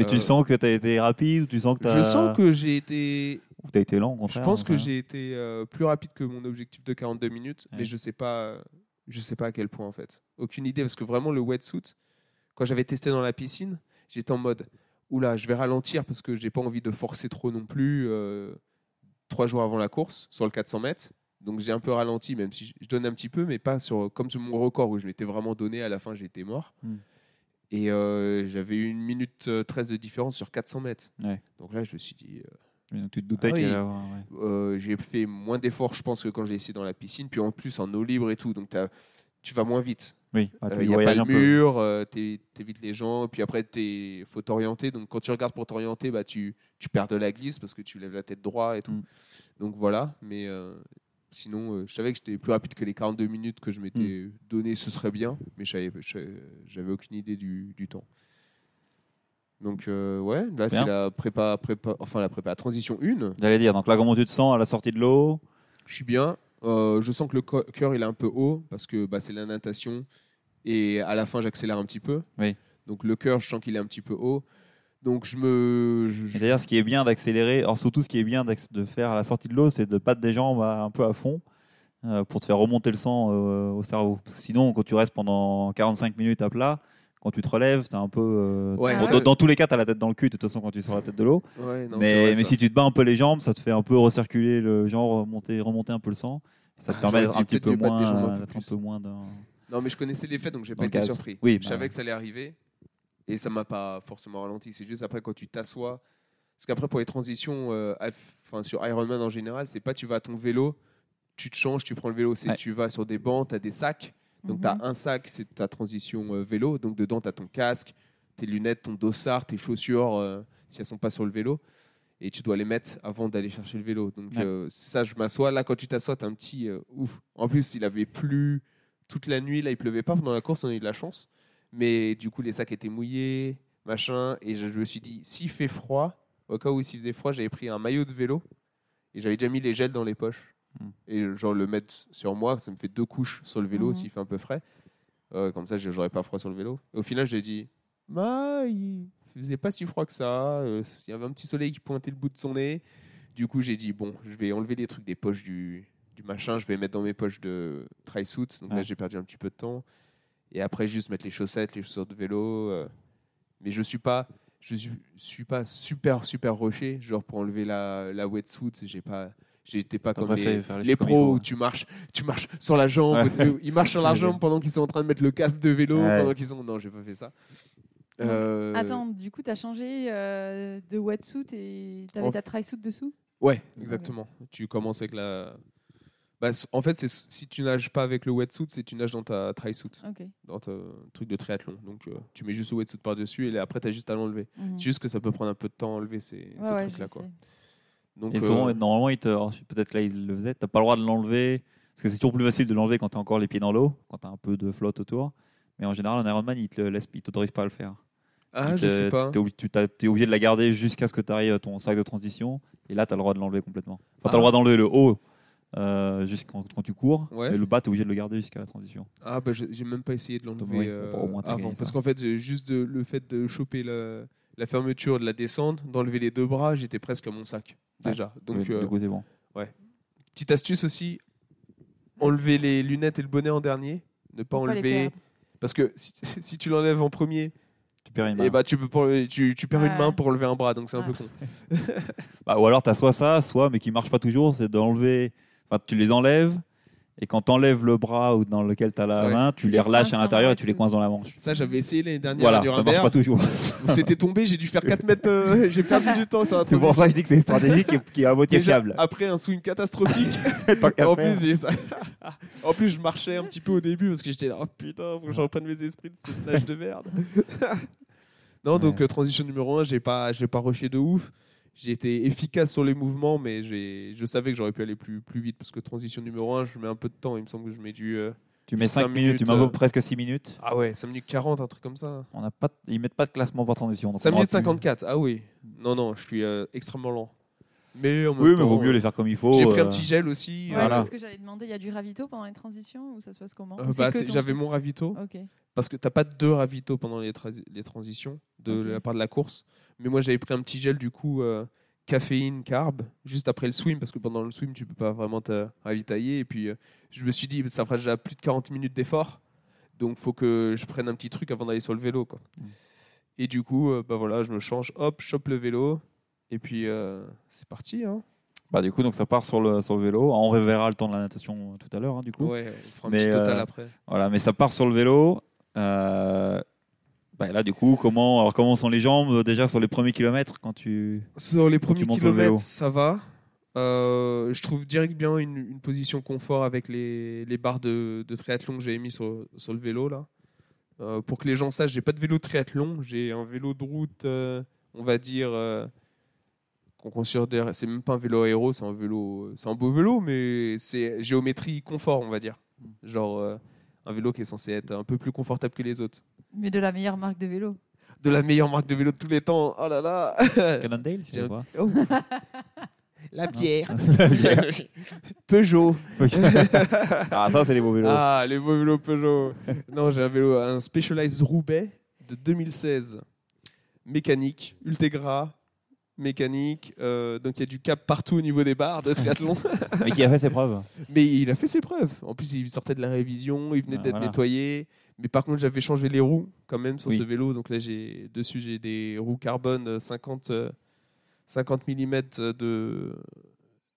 Mais tu Euh, sens que tu as été rapide ou tu sens que tu Je sens que j'ai été. as été lent au Je pense que j'ai été euh, plus rapide que mon objectif de 42 minutes, Ouais. mais je sais pas, je sais pas à quel point en fait. Aucune idée parce que vraiment le wetsuit, quand j'avais testé dans la piscine, j'étais en mode, oula, je vais ralentir parce que j'ai pas envie de forcer trop non plus. euh, trois jours avant la course sur le 400 mètres, donc j'ai un peu ralenti, même si je- je donne un petit peu, mais pas sur comme sur mon record où je m'étais vraiment donné. À la fin, j'étais mort. Hmm. Et euh, j'avais eu une minute euh, 13 de différence sur 400 mètres. Ouais. Donc là, je me suis dit, euh, Donc, tu te doutais Ah oui. ouais. euh, j'ai fait moins d'efforts, je pense, que quand j'ai essayé dans la piscine. Puis en plus, en eau libre et tout. Donc tu vas moins vite. Oui, ah, tu Il n'y a pas peu. mur, euh, t'é- t'évites les gens. Puis après, il faut t'orienter. Donc quand tu regardes pour t'orienter, bah, tu, tu perds de la glisse parce que tu lèves la tête droit et tout. Mm. Donc voilà. Mais euh, sinon, euh, je savais que j'étais plus rapide que les 42 minutes que je m'étais Mm. donné. Ce serait bien. Mais j'avais j'avais aucune idée du, du temps. Donc euh, ouais, là c'est la prépa, prépa, enfin la prépa transition 1. J'allais dire, donc là, comment tu te sens à la sortie de l'eau Je suis bien. Euh, je sens que le cœur il est un peu haut parce que bah, c'est la natation et à la fin j'accélère un petit peu. Oui. Donc le cœur, je sens qu'il est un petit peu haut. Donc je me. je- d'ailleurs, ce qui est bien d'accélérer, alors surtout ce qui est bien de faire à la sortie de l'eau, c'est de battre des jambes un peu à fond euh, pour te faire remonter le sang euh, au cerveau. Parce que sinon, quand tu restes pendant 45 minutes à plat, quand tu te relèves, tu un peu. euh, Ouais, dans, dans tous les cas, tu as la tête dans le cul, de toute façon, quand tu sors la tête de l'eau. Ouais, mais si tu te bats un peu les jambes, ça te fait un peu recirculer le genre, remonter, remonter un peu le sang. Ça te Ah, permet d'être un petit peu un moins, peu un plus. peu moins dans. Non, mais je connaissais les faits donc j'ai pas été surpris. Oui, je bah savais ouais. que ça allait arriver et ça m'a pas forcément ralenti. C'est juste après quand tu t'assois. Parce qu'après, pour les transitions, euh, enfin, sur Ironman en général, c'est pas tu vas à ton vélo, tu te changes, tu prends le vélo. C'est Ouais. tu vas sur des bancs, tu as des sacs. Donc, Mhm. tu as un sac, c'est ta transition euh, vélo. Donc, dedans, tu as ton casque, tes lunettes, ton dossard, tes chaussures, euh, si elles sont pas sur le vélo. Et tu dois les mettre avant d'aller chercher le vélo. Donc, Ouais. euh, ça, je m'assois. Là, quand tu t'assois, t'as un petit euh, ouf. En plus, il avait plu toute la nuit. Là, il pleuvait pas pendant la course, on a eu de la chance. Mais du coup, les sacs étaient mouillés, machin. Et je, je me suis dit, s'il fait froid, au cas où s'il faisait froid, j'avais pris un maillot de vélo. Et j'avais déjà mis les gels dans les poches. Hmm. Et genre le mettre sur moi, ça me fait deux couches sur le vélo Mhm. s'il fait un peu frais. Euh, comme ça, je- j'aurais pas froid sur le vélo. Et au final, j'ai dit, bah, il faisait pas si froid que ça. Euh, Il y avait un petit soleil qui pointait le bout de son nez. Du coup, j'ai dit, bon, je vais enlever les trucs des poches du, du machin, je vais mettre dans mes poches de tri-suit. Donc là, j'ai perdu un petit peu de temps. Et après, juste mettre les chaussettes, les chaussures de vélo. euh. Mais je suis pas, je suis, suis pas super, super rocher. Genre, pour enlever la, la wetsuit, j'ai pas. J'étais pas T'as comme pas les, faire les les choses comme il pros faut, où ouais. tu marches, tu marches sur la jambe. Ouais. Ils marchent sur la J'imagine. jambe pendant qu'ils sont en train de mettre le casque de vélo. Ouais. Pendant qu'ils sont. Non, j'ai pas fait ça. Euh, Attends, du coup, tu as changé euh, de wetsuit et tu avais En- ta tri-suit dessous? Ouais, exactement. Tu commences avec la. Bah, en fait, c'est si tu nages pas avec le wetsuit, c'est tu nages dans ta tri-suit, dans ton truc de triathlon. Donc euh, tu mets juste le wetsuit par-dessus et là, après tu as juste à l'enlever. Mhm. C'est juste que ça peut prendre un peu de temps à enlever ces, ces Ouais, ouais, trucs-là. Donc, Et euh, souvent, normalement, te- alors, peut-être là, il le faisait, tu n'as pas le droit de l'enlever, parce que c'est toujours plus facile de l'enlever quand tu as encore les pieds dans l'eau, quand tu as un peu de flotte autour. Mais en général, en Ironman, il te laisse, il t'autorise pas à le faire. ah, je sais pas. t'es obli- Tu es obligé de la garder jusqu'à ce que tu arrives à ton sac de transition, et là, tu as le droit de l'enlever complètement. Enfin, tu as Ah. le droit d'enlever le haut euh, jusqu'à quand, tu cours, Ouais. et le bas, tu es obligé de le garder jusqu'à la transition. Ah, bah, j'ai même pas essayé de l'enlever Oui, euh, avant. Parce qu'en fait, juste de- le fait de choper la, la fermeture, de la descendre, d'enlever les deux bras, j'étais presque à mon sac Ouais. déjà. Donc, Oui, euh, coup, bon. petite astuce aussi enlever les lunettes et le bonnet en dernier. Ne pas enlever. Parce que si, si tu l'enlèves en premier, Tu perds une main. et bah, tu, peux pas- tu, tu perds une Ouais. main pour enlever un bras, donc c'est un Ouais. peu con. Bah, ou alors, tu as soit ça, soit, mais qui marche pas toujours, c'est d'enlever. Enfin, tu les enlèves, et quand tu enlèves le bras ou dans lequel tu as la Ouais. main, tu les relâches à l'intérieur et tu les coinces dans la manche. Ça, j'avais essayé l'année dernière Voilà, à ça marche pas toujours. C'était tombé, j'ai dû faire 4 mètres. euh, j'ai perdu du temps C'est pour ça que je dis que c'est une stratégie qui est, à moitié Déjà, fiable. après un swing catastrophique, en plus, en plus, je marchais un petit peu au début parce que j'étais là, oh putain, faut que je reprenne mes esprits de cette nage de merde. non, donc Ouais. euh, transition numéro 1, j'ai pas, j'ai pas rushé de ouf. J'ai été efficace sur les mouvements, mais j'ai, je savais que j'aurais pu aller plus, plus vite parce que transition numéro 1, je mets un peu de temps. Il me semble que je mets du. euh, Tu mets cinq 5 minutes, tu mets euh, presque 6 minutes. Ah ouais, 5 minutes 40, un truc comme ça. On a pas, ils mettent pas de classement par transition. donc 5 on aura minutes plus- 54, ah oui. Non, non, je suis euh, extrêmement lent. Mais en même Oui, mais vaut mieux les faire comme il faut. J'ai pris un euh, petit gel aussi. Ouais, Voilà. c'est ce que j'allais demander. Il y a du ravito pendant les transitions ou ça se passe comment? Euh, bah, J'avais mon ravito. Ok. Parce que t'as pas deux ravitaux pendant les, tra- les transitions de la part de la course. Mais moi j'avais pris un petit gel du coup euh, caféine, carb, juste après le swim parce que pendant le swim tu peux pas vraiment te ravitailler. Et puis euh, je me suis dit ça fera déjà plus de 40 minutes d'effort, donc faut que je prenne un petit truc avant d'aller sur le vélo quoi. Mm. Et du coup euh, bah voilà je me change, hop, chope le vélo et puis c'est parti. Hein. Bah, du coup, donc ça part sur le, sur le vélo. On reverra le temps de la natation tout à l'heure, hein, du coup. Ouais, on fera un Mais, petit total après. Voilà, mais ça part sur le vélo. Euh, bah, là, du coup, comment, alors, comment sont les jambes euh, déjà sur les premiers kilomètres quand tu. Sur les premiers kilomètres, ça va. Euh, je trouve direct bien une, une position confort avec les, les barres de, de triathlon que j'avais mis sur, sur le vélo là. Euh, pour que les gens sachent, j'ai pas de vélo de triathlon, j'ai un vélo de route, euh, on va dire qu'on considère, c'est même pas un vélo aéro, c'est un vélo, c'est un beau vélo, mais c'est géométrie confort, on va dire. Genre un vélo qui est censé être un peu plus confortable que les autres. Mais de la meilleure marque de vélo. De la meilleure marque de vélo de tous les temps. Oh là là. Cannondale je J'ai sais un- pas. Oh. La bière. La bière. Peugeot. ah, ça, c'est les beaux vélos. Ah, les beaux vélos Peugeot. non, j'ai un vélo, un Specialized Roubaix de 2016. Mécanique, Ultegra, mécanique. euh, donc il y a du cap partout au niveau des barres de triathlon. Mais qui a fait ses preuves. Mais il a fait ses preuves. En plus, il sortait de la révision, il venait Ah, d'être voilà. nettoyé. Mais par contre, j'avais changé les roues quand même sur Oui. ce vélo. Donc là, j'ai dessus, j'ai des roues carbone euh, 50, euh, 50 mm de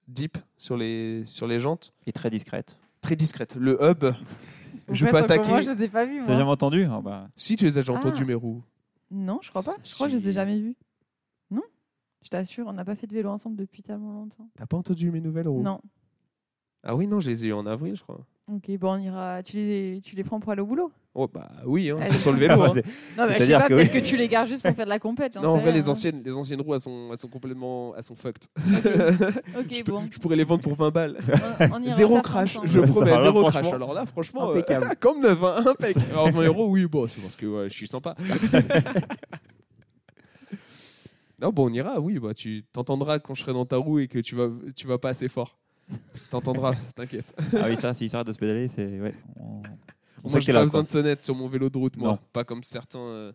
deep sur les, sur les jantes. Et très discrète. Très discrète. Le hub, je Ouais, peux attaquer. Moi, je les ai pas vus. T'as moi. jamais entendu? Ah, bah, Si tu les as déjà Ah. entendus, mes roues. Non, je crois pas. Je crois que je les ai jamais vus. Je t'assure, on n'a pas fait de vélo ensemble depuis tellement longtemps. T'as pas entendu mes nouvelles roues Non. Ah oui, non, je les ai eu en avril, je crois. Ok, bon, on ira. Tu les, tu les prends pour aller au boulot Oh, bah oui, hein, ils Ah, sont sur le vélo. hein. C'est- Non, mais je sais C'est-à-dire pas, que peut-être oui. que tu les gardes juste pour faire de la compète. j'en Non, en sais vrai, rien, les hein. anciennes, les anciennes roues, elles sont, elles sont complètement. Elles sont fucked. Ok, je, peux- bon. je pourrais les vendre pour 20 balles. On, on ira Zéro crash, ensemble. je promets, là, zéro franchement, crash. Alors là, franchement, euh, impeccable. comme neuf, hein, impec. Alors 20 euros, oui, bon, c'est parce que ouais, je suis sympa. Non, bon, on ira, oui, bah, tu t'entendras quand je serai dans ta roue et que tu vas, tu vas pas assez fort. T'entendras, t'inquiète. Ah oui, ça, s'il s'arrête de se pédaler, c'est. Ouais, on... on Moi, j'ai pas là. besoin quoi. de sonnette sur mon vélo de route, moi. Non. Pas comme certains. euh,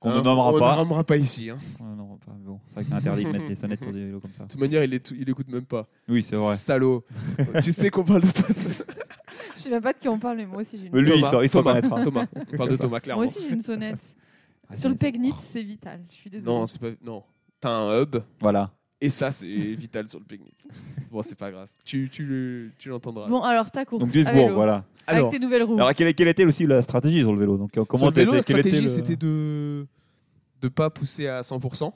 Qu'on hein, ne nommera on pas. ne nommera pas ici. hein. Ouais, non, pas, bon, c'est vrai que c'est interdit de mettre des sonnettes sur des vélos comme ça. De toute manière, il, est, il écoute même pas. Oui, c'est vrai. Salaud. tu sais qu'on parle de toi. Je sais même pas de qui on parle, mais moi aussi j'ai une Mais lui, il Thomas, sort- il sort Thomas, hein. Thomas. On parle de Thomas, clairement. Moi aussi j'ai une sonnette. Ah, Sur le Pegnitz, c'est vital. Je suis désolée. Non, c'est pas. Non. T'as un hub. Voilà. Et ça, c'est vital sur le pique-nique. Bon, c'est pas grave. Tu, tu, tu l'entendras. Bon, alors ta course. Donc à Duisbourg, vélo, voilà. Avec Alors, tes nouvelles roues. Alors, quelle, quelle était aussi la stratégie sur le vélo Donc, euh, comment sur le vélo, la t'étais- quel était stratégie, le- c'était de de pas pousser à 100%.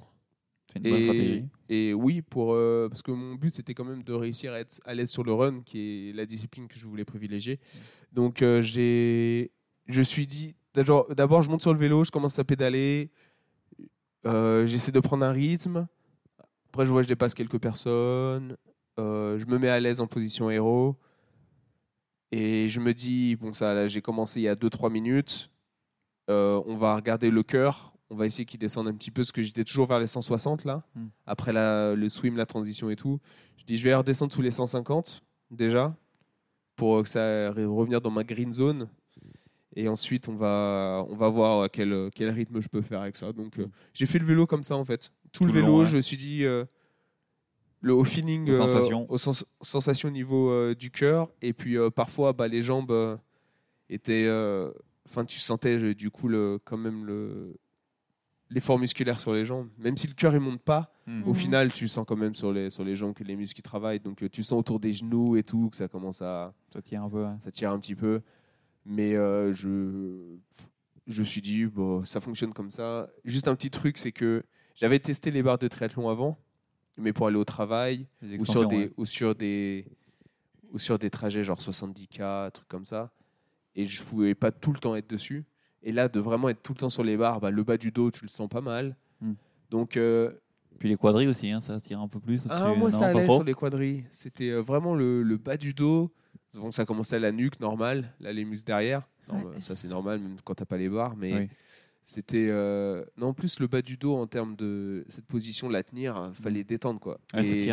C'est une bonne Et, stratégie. et oui, pour, euh, parce que mon but, c'était quand même de réussir à être à l'aise sur le run, qui est la discipline que je voulais privilégier. Donc, euh, j'ai, je me suis dit, d'abord, je monte sur le vélo, je commence à pédaler, euh, j'essaie de prendre un rythme. Après, je vois, je dépasse quelques personnes, euh, je me mets à l'aise en position héros. Et je me dis, bon, ça, là, j'ai commencé il y a 2-3 minutes. Euh, on va regarder le cœur. On va essayer qu'il descende un petit peu, parce que j'étais toujours vers les 160 là. Hmm. Après la, le swim, la transition et tout. Je dis, je vais redescendre sous les 150 déjà, pour que ça re- revenir dans ma green zone. Et ensuite, on va, on va voir à quel, quel rythme je peux faire avec ça. Donc, euh, j'ai fait le vélo comme ça en fait. Tout, le Tout le vélo, long, ouais. je me suis dit, euh, le, au feeling, Aux sensations. aux sens- sensations au niveau euh, du cœur. Et puis euh, parfois, bah, les jambes euh, étaient. euh, Enfin, tu sentais euh, du coup le, quand même le l'effort musculaire sur les jambes. Même si le cœur il monte pas, Hmm. au Mhm. final, tu sens quand même sur les, sur les jambes que les muscles travaillent. Donc, euh, tu sens autour des genoux et tout que ça commence à, Ça tient un peu. ça tire un petit peu. Mais euh, je, je me suis dit, bon, ça fonctionne comme ça. Juste un petit truc, c'est que j'avais testé les barres de triathlon avant, mais pour aller au travail ou sur, des, ouais. ou, sur des, ou sur des trajets genre 70K, trucs comme ça. Et je pouvais pas tout le temps être dessus. Et là, de vraiment être tout le temps sur les barres, bah, le bas du dos, tu le sens pas mal. Hmm. Donc, euh, Puis les quadrilles aussi, hein, ça tire un peu plus. ah, moi, Non, ça allait sur les quadrilles. C'était euh, vraiment le, le bas du dos. Donc, ça commençait à la nuque, normal. Là, les muscles derrière. Non, Ouais. ça, c'est normal, même quand t'as pas les barres. Mais Oui. c'était. euh, Non, en plus, le bas du dos, en termes de cette position, la tenir, euh, fallait détendre. Quoi. Ouais, Et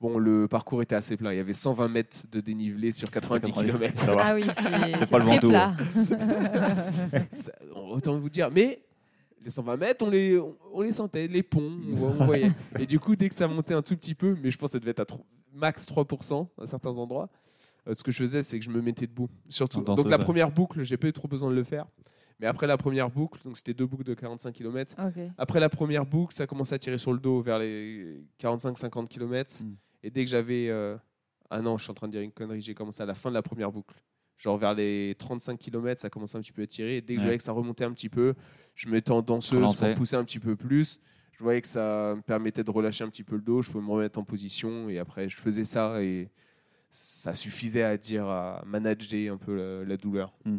bon, le parcours était assez plein. Il y avait 120 mètres de dénivelé sur 90 km. Ah oui, c'est pas le très Ventoux, plat. Ça, autant vous dire. Mais les 120 mètres, on les, on, les sentait, les ponts, on, vo- on voyait. Et du coup, dès que ça montait un tout petit peu, mais je pense que ça devait être à max 3% à certains endroits, euh, ce que je faisais, c'est que je me mettais debout. Surtout. Donc la première boucle, j'ai pas eu trop besoin de le faire. Mais après la première boucle, donc c'était deux boucles de 45 km. Après la première boucle, ça commençait à tirer sur le dos vers les 45-50 km. Mm. Et dès que j'avais. euh, Ah non, je suis en train de dire une connerie, j'ai commencé à la fin de la première boucle. Genre vers les 35 km, ça commençait un petit peu à tirer. Et dès que Ouais. je voyais que ça remontait un petit peu, je me mettais en danseuse pour pousser un petit peu plus. Je voyais que ça me permettait de relâcher un petit peu le dos. Je pouvais me remettre en position. Et après, je faisais ça. Et ça suffisait à dire, à manager un peu la, la douleur. Mm.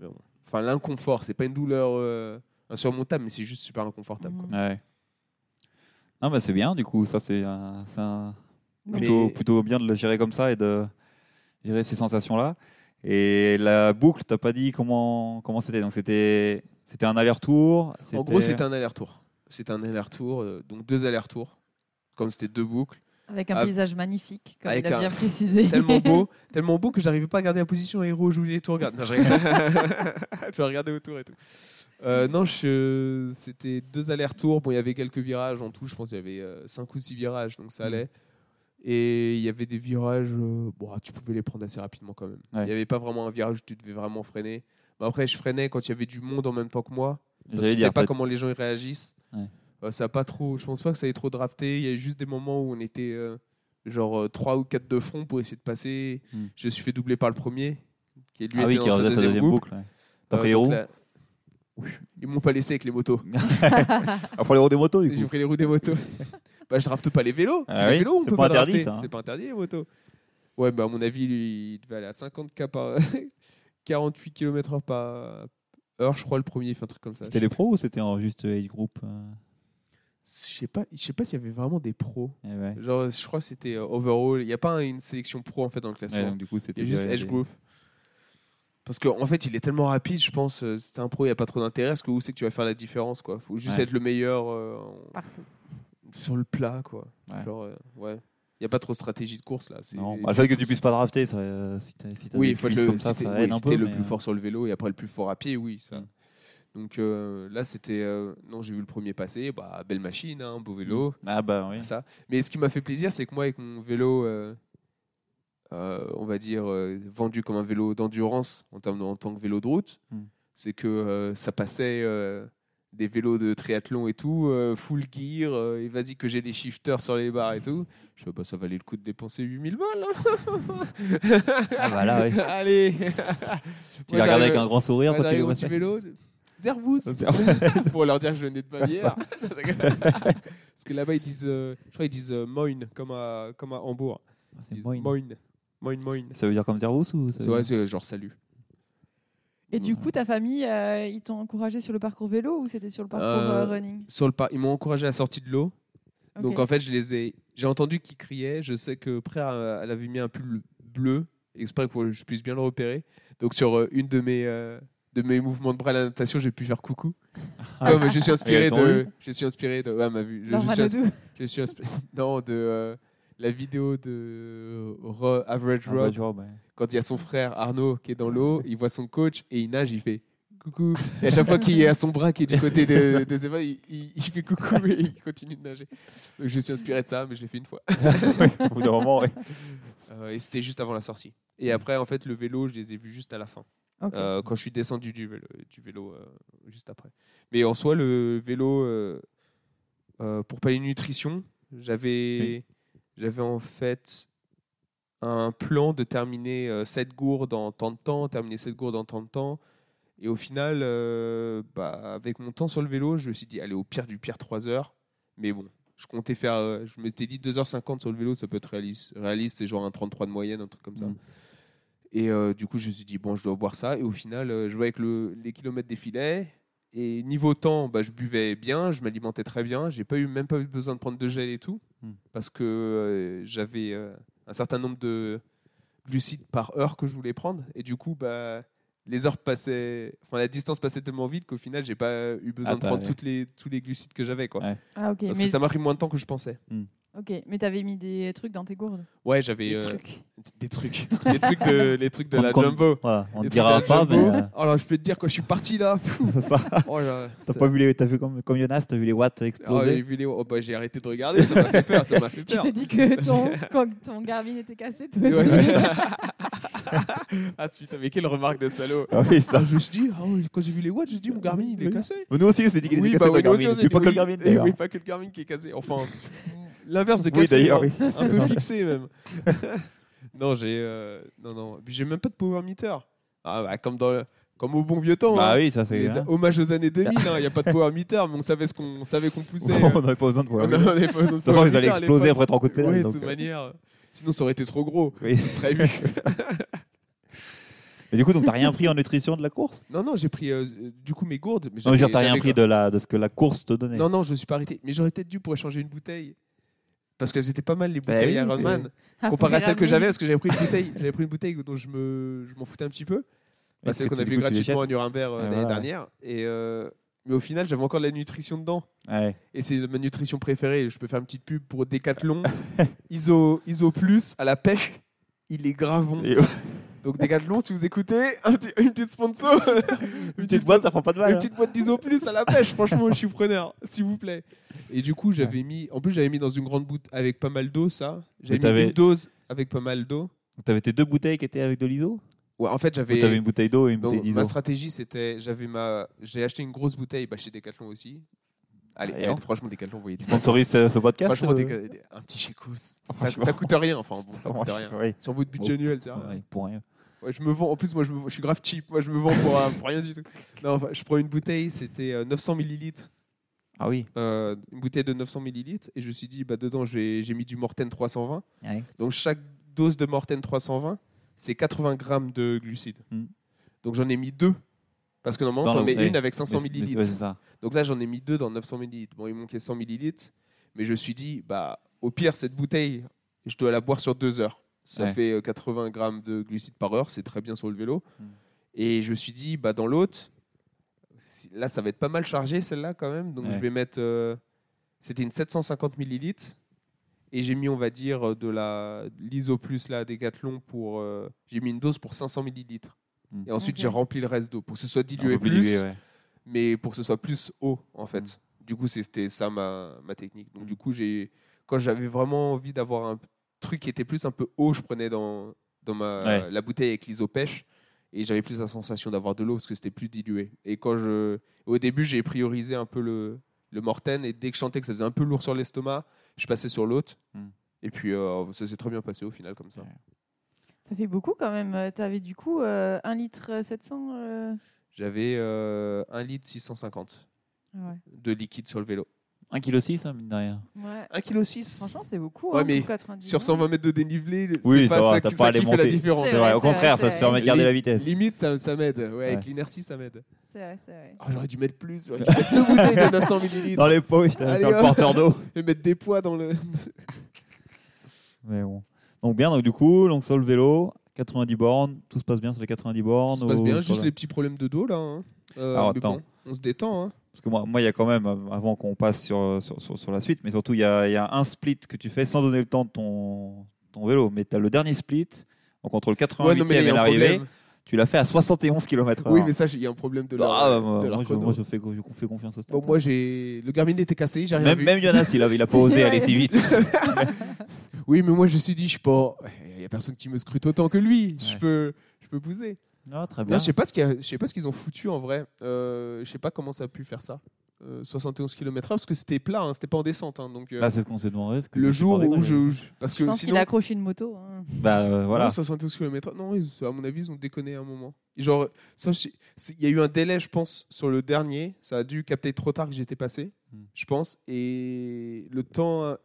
Mais bon. Enfin, l'inconfort, c'est pas une douleur euh, insurmontable, mais c'est juste super inconfortable. quoi. Ouais. Non, bah c'est bien, du coup, ça c'est un- Mais- plutôt, plutôt bien de le gérer comme ça et de gérer ces sensations-là. Et la boucle, t'as pas dit comment comment c'était Donc c'était c'était un aller-retour. En gros, c'était un aller-retour. C'était un aller-retour, euh, donc deux allers-retours. Comme c'était deux boucles. Avec un Ah, paysage magnifique, comme avec il a un- bien précisé. Tellement beau, tellement beau que j'arrivais pas à garder la position héros. Je voulais tout regarder. Non, je je regardais autour et tout. Euh, non, je- c'était deux allers-retours. Bon, il y avait quelques virages en tout. Je pense qu'il y avait euh, cinq ou six virages, donc ça Mhm. allait. Et il y avait des virages, euh, bon, tu pouvais les prendre assez rapidement quand même. Il Ouais. n'y avait pas vraiment un virage où tu devais vraiment freiner. Mais après, je freinais quand il y avait du monde en même temps que moi. Parce que je sais dire, pas comment les gens y réagissent. Ouais. Euh, ça a pas trop. Je pense pas que ça ait trop drafté. Il y a eu juste des moments où on était euh, genre 3 ou 4 de front pour essayer de passer. Hmm. Je me suis fait doubler par le premier, qui lui Ah oui, était dans sa deuxième deuxième boucle. boucle. ouais. T'as Euh, pris les là- Ils m'ont pas laissé avec les motos. Ah, les roues des motos, du J'ai pris les roues des motos. bah, je drafte pas les vélos. Ah c'est oui, les vélos, on peut pas pas interdit, drafter. hein. C'est pas interdit les motos. Ouais, bah à mon avis, lui, il devait aller à 50 k par 48 km/h par heure, je crois, le premier, enfin, un truc comme ça. C'était les pros ou c'était en juste age group euh sais pas, je sais pas s'il y avait vraiment des pros. Eh ouais. Genre, je crois que c'était euh, overall. Il n'y a pas une sélection pro en fait dans le Ouais, classement. donc du coup, il c'était y a juste Edge Group. Parce qu'en en fait, il est tellement rapide, je pense. euh, C'est un pro, il n'y a pas trop d'intérêt. Parce que où c'est que tu vas faire la différence, quoi? Faut juste Ouais. être le meilleur euh, Partout. sur le plat, quoi. Ouais. Genre, euh, ouais. Il n'y a pas trop de stratégie de course là. C'est- Non, bah, le fait que tu puisses pas drafter, ça, euh, si t'as si t'as Oui, des il faut le, comme ça, ça oui, aide un si peu. le plus euh, fort sur le vélo et après le plus fort à pied, oui. Ça. Mm. Donc euh, là, c'était. euh, non, j'ai vu le premier passer. Bah, belle machine, hein, beau vélo. Ah bah oui. ça. Mais ce qui m'a fait plaisir, c'est que moi, avec mon vélo, euh, on va dire, vendu comme un vélo d'endurance en, termes de- en tant que vélo de route, Hmm. c'est que ça passait des vélos de triathlon et tout, full gear, et vas-y que j'ai des shifters sur les barres et tout. Je fais, bah, ça valait le coup de dépenser 8000 balles. hein. Ah bah là, oui. Allez Tu l'as regardé avec un grand sourire quand tu j'arrive le au vois vélo. Servus Pour leur dire que je venais de Bavière. Parce que là-bas, ils disent, euh, je crois qu'ils disent euh, moin, comme à, comme à Hambourg. Ils disent moin. Moin, moin. Ça veut dire comme Zervus ou ça veut ouais, dire- c'est genre salut. Et du coup, ta famille, euh, ils t'ont encouragé sur le parcours vélo ou c'était sur le parcours Euh, euh, running? Sur le par- ils m'ont encouragé à la sortie de l'eau. Ok. Donc en fait, je les ai. J'ai entendu qu'ils criaient. Je sais que Prère, euh, elle avait mis un pull bleu, exprès pour que je puisse bien le repérer. Donc sur euh, une de mes, euh, de mes mouvements de bras à la natation, j'ai pu faire coucou. Comme je suis inspiré de. Je suis inspiré de. Ouais, m'a vu. Je, suis je inspiré- Non, de euh, la vidéo de Ro- Average Ah, Rob quand il y a son frère Arnaud qui est dans l'eau, il voit son coach et il nage, il fait coucou. Et à chaque fois qu'il à son bras qui est du côté de, de Zéba, il, il- il fait coucou et il continue de nager. Donc, je suis inspiré de ça, mais je l'ai fait une fois. Au bout d'un moment, ouais. Euh, et c'était juste avant la sortie. Et après, en fait, le vélo, je les ai vus juste à la fin. Euh, quand je suis descendu du vélo, du vélo euh, juste après. Mais en soi, le vélo, euh, euh, pour une nutrition, j'avais en fait un plan de terminer 7 gourdes en tant de temps, terminer 7 gourdes en tant de temps. Et au final, bah, avec mon temps sur le vélo, je me suis dit, allez, au pire du pire, 3 heures. Mais bon, je comptais faire, je m'étais dit 2h50 sur le vélo, ça peut être réaliste. Réaliste, c'est genre un 33 de moyenne, un truc comme ça. Mm. Et euh, du coup, je me suis dit, bon, je dois boire ça. Et au final, euh, je voyais que le, les kilomètres défilaient. Et niveau temps, bah, je buvais bien, je m'alimentais très bien. J'ai pas eu, même pas eu besoin de prendre de gel et tout. Mm. Parce que euh, j'avais euh, un certain nombre de glucides par heure que je voulais prendre. Et du coup, bah, les heures passaient. Enfin, la distance passait tellement vite qu'au final, j'ai pas eu besoin Ah, de prendre toutes les, tous les glucides que j'avais. quoi. Ouais. Ah. Parce Mais, que ça m'a pris moins de temps que je pensais. Ok. Mais t'avais mis des trucs dans tes gourdes. Ouais, j'avais Des euh, trucs. des trucs. les trucs de, les trucs de Comme- la Jumbo. Voilà, on ne Les dira pas, mais euh, Alors, je peux te dire, quand je suis parti là, oh là, t'as pas vu les, t'as vu comme, comme Jonas, t'as vu les watts Oh, exploser les vidéos, oh, bah, j'ai arrêté de regarder, ça m'a fait peur, ça m'a fait Tu peur. t'es dit que ton, quand ton Garmin était cassé, toi Ouais, aussi. ouais. ah putain, mais quelle remarque de salaud. Ah oui, ça. Ah, je me suis dit, ah ouais, quand j'ai vu les watts, je me suis dit, mon Garmin il est Oui. cassé. Nous aussi, on s'est dit qu'il était bah cassé Mais. Oui, pas que le Garmin qui est cassé. Enfin, l'inverse de d'ailleurs, hein. oui. Un peu fixé même. non, j'ai. euh, non, non. Puis j'ai même pas de power meter. Ah, bah, comme, dans le- comme au bon vieux temps. Bah hein. oui, ça c'est. Hein. hommages aux années 2000, il n'y a pas de power meter, mais on savait ce qu'on on savait qu'on poussait. On n'avait pas besoin de power meter. on avait pas besoin De toute façon, ils allaient exploser après trois coups de pédale. De toute euh, manière. Sinon, ça aurait été trop gros. oui. Ce serait vu. Mais du coup, donc t'as rien pris en nutrition de la course? Non, non, j'ai pris euh, du coup mes gourdes. Mais Non, dire, j'avais- t'as rien pris de, la, de ce que la course te donnait. Non, non, je ne suis pas arrêté. Mais j'aurais peut-être dû pour échanger une bouteille. Parce que c'était pas mal les Bah bouteilles oui, Ironman. Ah, Comparé à celles que j'avais, parce que j'avais pris une bouteille. J'avais pris une bouteille dont je me, je m'en foutais un petit peu. Bah, celle qu'on a vu gratuitement à. Nuremberg euh, Et l'année voilà. dernière. Et euh, mais au final, j'avais encore de la nutrition dedans. Ouais. Et c'est ma nutrition préférée. Je peux faire une petite pub pour Decathlon. Iso, Iso Plus à la pêche. Il est grave bon. Et- Donc Decathlon, si vous écoutez, un petit- une petite sponsor. Une petite boîte, ça prend pas de mal. Une hein. petite boîte d'ISO plus à la pêche, franchement, je suis preneur, s'il vous plaît. Et du coup, j'avais mis, en plus, j'avais mis dans une grande bouteille avec pas mal d'eau, ça. J'avais mis une dose avec pas mal d'eau. Donc, T'avais tes deux bouteilles qui étaient avec de l'ISO? Ouais, en fait, Ou t'avais j'avais. une bouteille d'eau et une donc, bouteille ma d'ISO stratégie, c'était, j'avais ma, j'ai acheté une grosse bouteille, bah, chez Decathlon aussi. Allez, eh, franchement, Decathlon, vous voyez. Sponsorise ce, podcast Franchement, euh, un petit chécos. Ça, ça coûte rien, enfin bon, ça coûte rien. Oui. Sur votre budget annuel, c'est. Ouais, pour rien. Ouais, je me vends. En plus, moi, je, me- je suis grave cheap. Moi, je me vends pour, euh, pour rien du tout. Non, enfin, je prends une bouteille, c'était euh, 900 millilitres. Ah oui. euh, une bouteille de 900 millilitres et je me suis dit bah dedans j'ai mis du Morten 320 Ouais. donc chaque dose de Morten 320 c'est 80 grammes de glucides Mm. Donc j'en ai mis deux. Parce que normalement, t'en mets ouais. une avec 500 Mais c'est- mais c'est- millilitres. ouais, c'est ça. Donc là, j'en ai mis deux dans 900 millilitres. Bon, il manquait 100 millilitres. Mais je me suis dit, bah, au pire, cette bouteille, je dois la boire sur deux heures. Ça Ouais. fait euh, 80 grammes de glucides par heure. C'est très bien sur le vélo. Mm. Et je me suis dit, bah, dans l'autre, là, ça va être pas mal chargé, celle-là, quand même. Donc je vais mettre. euh, C'était une 750 millilitres. Et j'ai mis, on va dire, de la l'ISO plus là, Decathlon pour. euh, j'ai mis une dose pour 500 millilitres. Mm. Et ensuite, j'ai rempli le reste d'eau pour que ce soit dilué plus dilué, ouais. mais pour que ce soit plus haut en fait. Mm. Du coup, c'était ça ma, ma technique. Donc du coup, j'ai quand j'avais vraiment envie d'avoir un truc qui était plus un peu haut, je prenais dans dans ma Ouais. la bouteille avec l'isopêche et j'avais plus la sensation d'avoir de l'eau parce que c'était plus dilué. Et quand je au début, j'ai priorisé un peu le le Morten et dès que je sentais que ça faisait un peu lourd sur l'estomac, je passais sur l'autre. Mm. Et puis euh, ça s'est très bien passé au final comme ça. Ça fait beaucoup quand même. Tu avais du coup euh, 1 litre 700. euh, J'avais euh, 1 litre 650 ah Ouais. de liquide sur le vélo. 1,6 kg, hein, mine de rien. Ouais. 1 kg 6 Franchement, c'est beaucoup. Ouais, hein, mais pour 90 Sur 120 mètres de dénivelé, Oui, c'est pas ça va, ça, qui, pas à ça les qui fait la monter. différence. Vrai, vrai, au c'est vrai, contraire, ça te permet de garder la vitesse. Limite, ça, ça m'aide. Ouais, Avec Ouais. l'inertie, ça m'aide. C'est vrai, c'est vrai. Ah, J'aurais dû mettre plus. J'aurais dû mettre deux bouteilles de 900 millilitres. Dans les poches, un hop. porteur d'eau. Et mettre des poids dans le. Mais bon. Donc bien, donc du coup, donc sur le vélo, 90 bornes, tout se passe bien sur les 90 bornes. Ça se passe bien, juste la- les petits problèmes de dos là. hein. Euh, Alors, mais attends. bon, on se détend. Hein. Parce que moi, moi, il y a quand même, avant qu'on passe sur, sur, sur- sur la suite, mais surtout, il y a, il y a un split que tu fais sans donner le temps de ton, ton vélo. Mais tu as le dernier split, donc entre le 88e Ouais, non, mais et l'arrivée. Tu l'as fait à 71 km/h. Oui, mais ça, il y a un problème de leur, Ah, de moi, leur moi, je, chrono. moi, je fais, je fais confiance au stade. Bon, moi, j'ai. Le Garmin était cassé, j'ai rien même, vu. même Jonas, il a, il a pas osé aller si vite. Oui, mais moi, je me suis dit, je pas. Il y a personne qui me scrute autant que lui. Je peux, je peux pousser. Non, très bien. je sais pas ce qu'il y a- je sais pas ce qu'ils ont foutu en vrai. Euh, je sais pas comment ça a pu faire ça. Euh, 71 km/h parce que c'était plat, hein, c'était pas en descente. hein, donc euh, Là, c'est ce qu'on s'est demandé. que le jour où je, je- parce Je que pense sinon qu'il a accroché une moto. hein. Bah euh, voilà. non, 71 km non, ils- à mon avis ils ont déconné à un moment. Et Genre ça, il y a eu un délai, je pense, sur le dernier. Ça a dû capter trop tard que j'étais passé, Hmm. je pense. Et le temps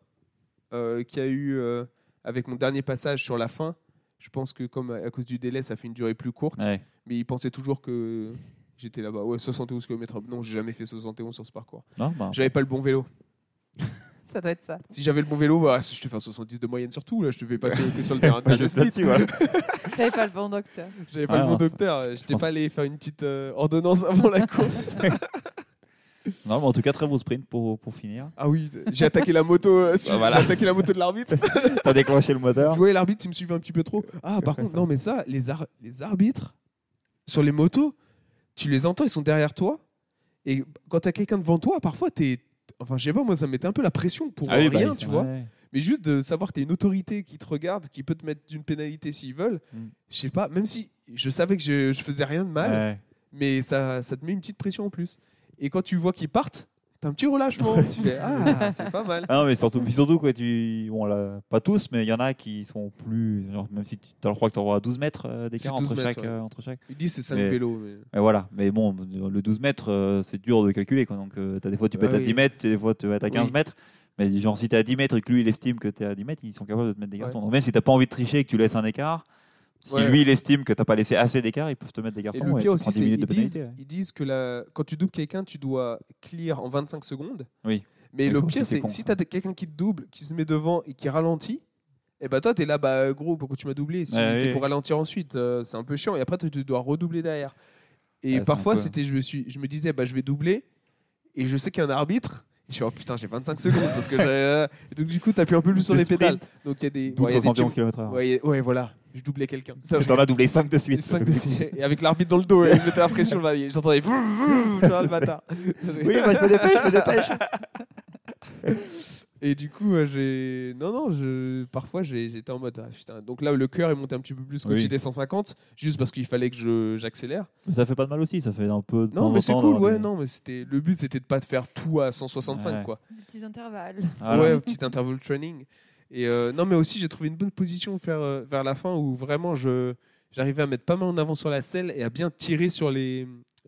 euh, qu'il y a eu euh, avec mon dernier passage sur la fin, je pense que comme à, à cause du délai, ça fait une durée plus courte. Ouais. Mais ils pensaient toujours que j'étais là-bas. Ouais, 71 km. Non, j'ai jamais fait 71 sur ce parcours. Non, bah, J'avais pas le bon vélo. Ça doit être ça. Si j'avais le bon vélo, bah, je te fais un 70 de moyenne surtout. Là, je te fais passer que sur le terrain de voilà. J'avais pas le bon docteur. J'avais pas Ah, le bon docteur. J'étais pense- pas allé faire une petite euh, ordonnance avant la course. Non, mais en tout cas, très beau sprint pour, pour finir. ah oui, j'ai attaqué la moto. euh, Bah, voilà. J'ai attaqué la moto de l'arbitre. T'as déclenché le moteur. voyais l'arbitre, il me suivait un petit peu trop. Ah, par contre, non, mais ça, les, ar- les arbitres sur les motos, tu les entends, ils sont derrière toi. Et quand t'as quelqu'un devant toi, parfois t'es. Enfin, je sais pas, moi, ça me mettait un peu la pression pour Ah oui, bah, rien, tu vois. ouais. Mais juste de savoir que tu une autorité qui te regarde, qui peut te mettre une pénalité s'ils veulent, Mm. je sais pas, même si je savais que je, je faisais rien de mal, Ouais. mais ça, ça te met une petite pression en plus. Et quand tu vois qu'ils partent, un petit relâchement. tu fais Ah, c'est pas mal. Ah non, mais surtout, surtout quoi, tu, bon, là, pas tous, mais il y en a qui sont plus. genre, même si tu as le droit que tu auras 12 mètres euh, d'écart C'est 12 entre, mètres, chaque, ouais. euh, entre chaque. Ils disent c'est 5 Mais- vélos. Mais... Et voilà, mais bon, le 12 mètres, euh, c'est dur de calculer. Quoi. Donc, tu as des fois, tu peux Ah à oui. 10 mètres, des fois, tu vas être à 15 Oui. mètres. Mais genre, si tu es à 10 mètres et que lui, il estime que tu es à 10 mètres, ils sont capables de te mettre des Ouais. cartons. Donc, même si tu pas envie de tricher et que tu laisses un écart, si Ouais. lui, il estime que tu pas laissé assez d'écart, ils peuvent te mettre des Et cartons. le et pire tu aussi, prends 10 c'est minutes ils de disent, ouais. ils disent que la, quand tu doubles quelqu'un, tu dois clear en 25 secondes. Oui. Mais le pire, c'est si tu as quelqu'un qui te double, qui se met devant et qui ralentit, et bah toi, tu es là, bah gros, pourquoi tu m'as doublé? Si- Ouais, C'est pour ralentir ensuite. euh, c'est un peu chiant. Et après, tu dois redoubler derrière. Et parfois, c'était, je, me suis, je me disais, bah, je vais doubler. Et je sais qu'il y a un arbitre. Et je suis oh putain, j'ai 25 secondes. parce que j'ai- euh, donc, du coup, tu appuies un peu plus sur les pédales. Donc, il y a des. Ouais, y a des 71 petits- km/h. ouais, ouais, voilà. Je doublais quelqu'un. Putain, T'en as doublé 5 de suite. Cinq de suite. Et avec l'arbitre dans le dos, et il mettait la pression, j'entendais le bâtard. Oui, bah, je me dépêche, je me dépêche. Et du coup, euh, j'ai. Non, non, je... parfois j'ai- j'étais en mode. ah, putain. Donc là, le cœur est monté un petit peu plus qu'au-dessus Oui. des 150, juste parce qu'il fallait que je- j'accélère. Ça fait pas de mal aussi, ça fait un peu de temps Non, mais en c'est temps cool, ouais, des- non, mais c'était. Le but, c'était de pas faire tout à 165, Ouais. quoi. Petits intervalles. Voilà. Ouais, petit interval training. Et euh, non, mais aussi, j'ai trouvé une bonne position vers, euh, vers la fin où vraiment je j'arrivais à mettre pas mal en avant sur la selle et à bien tirer sur les,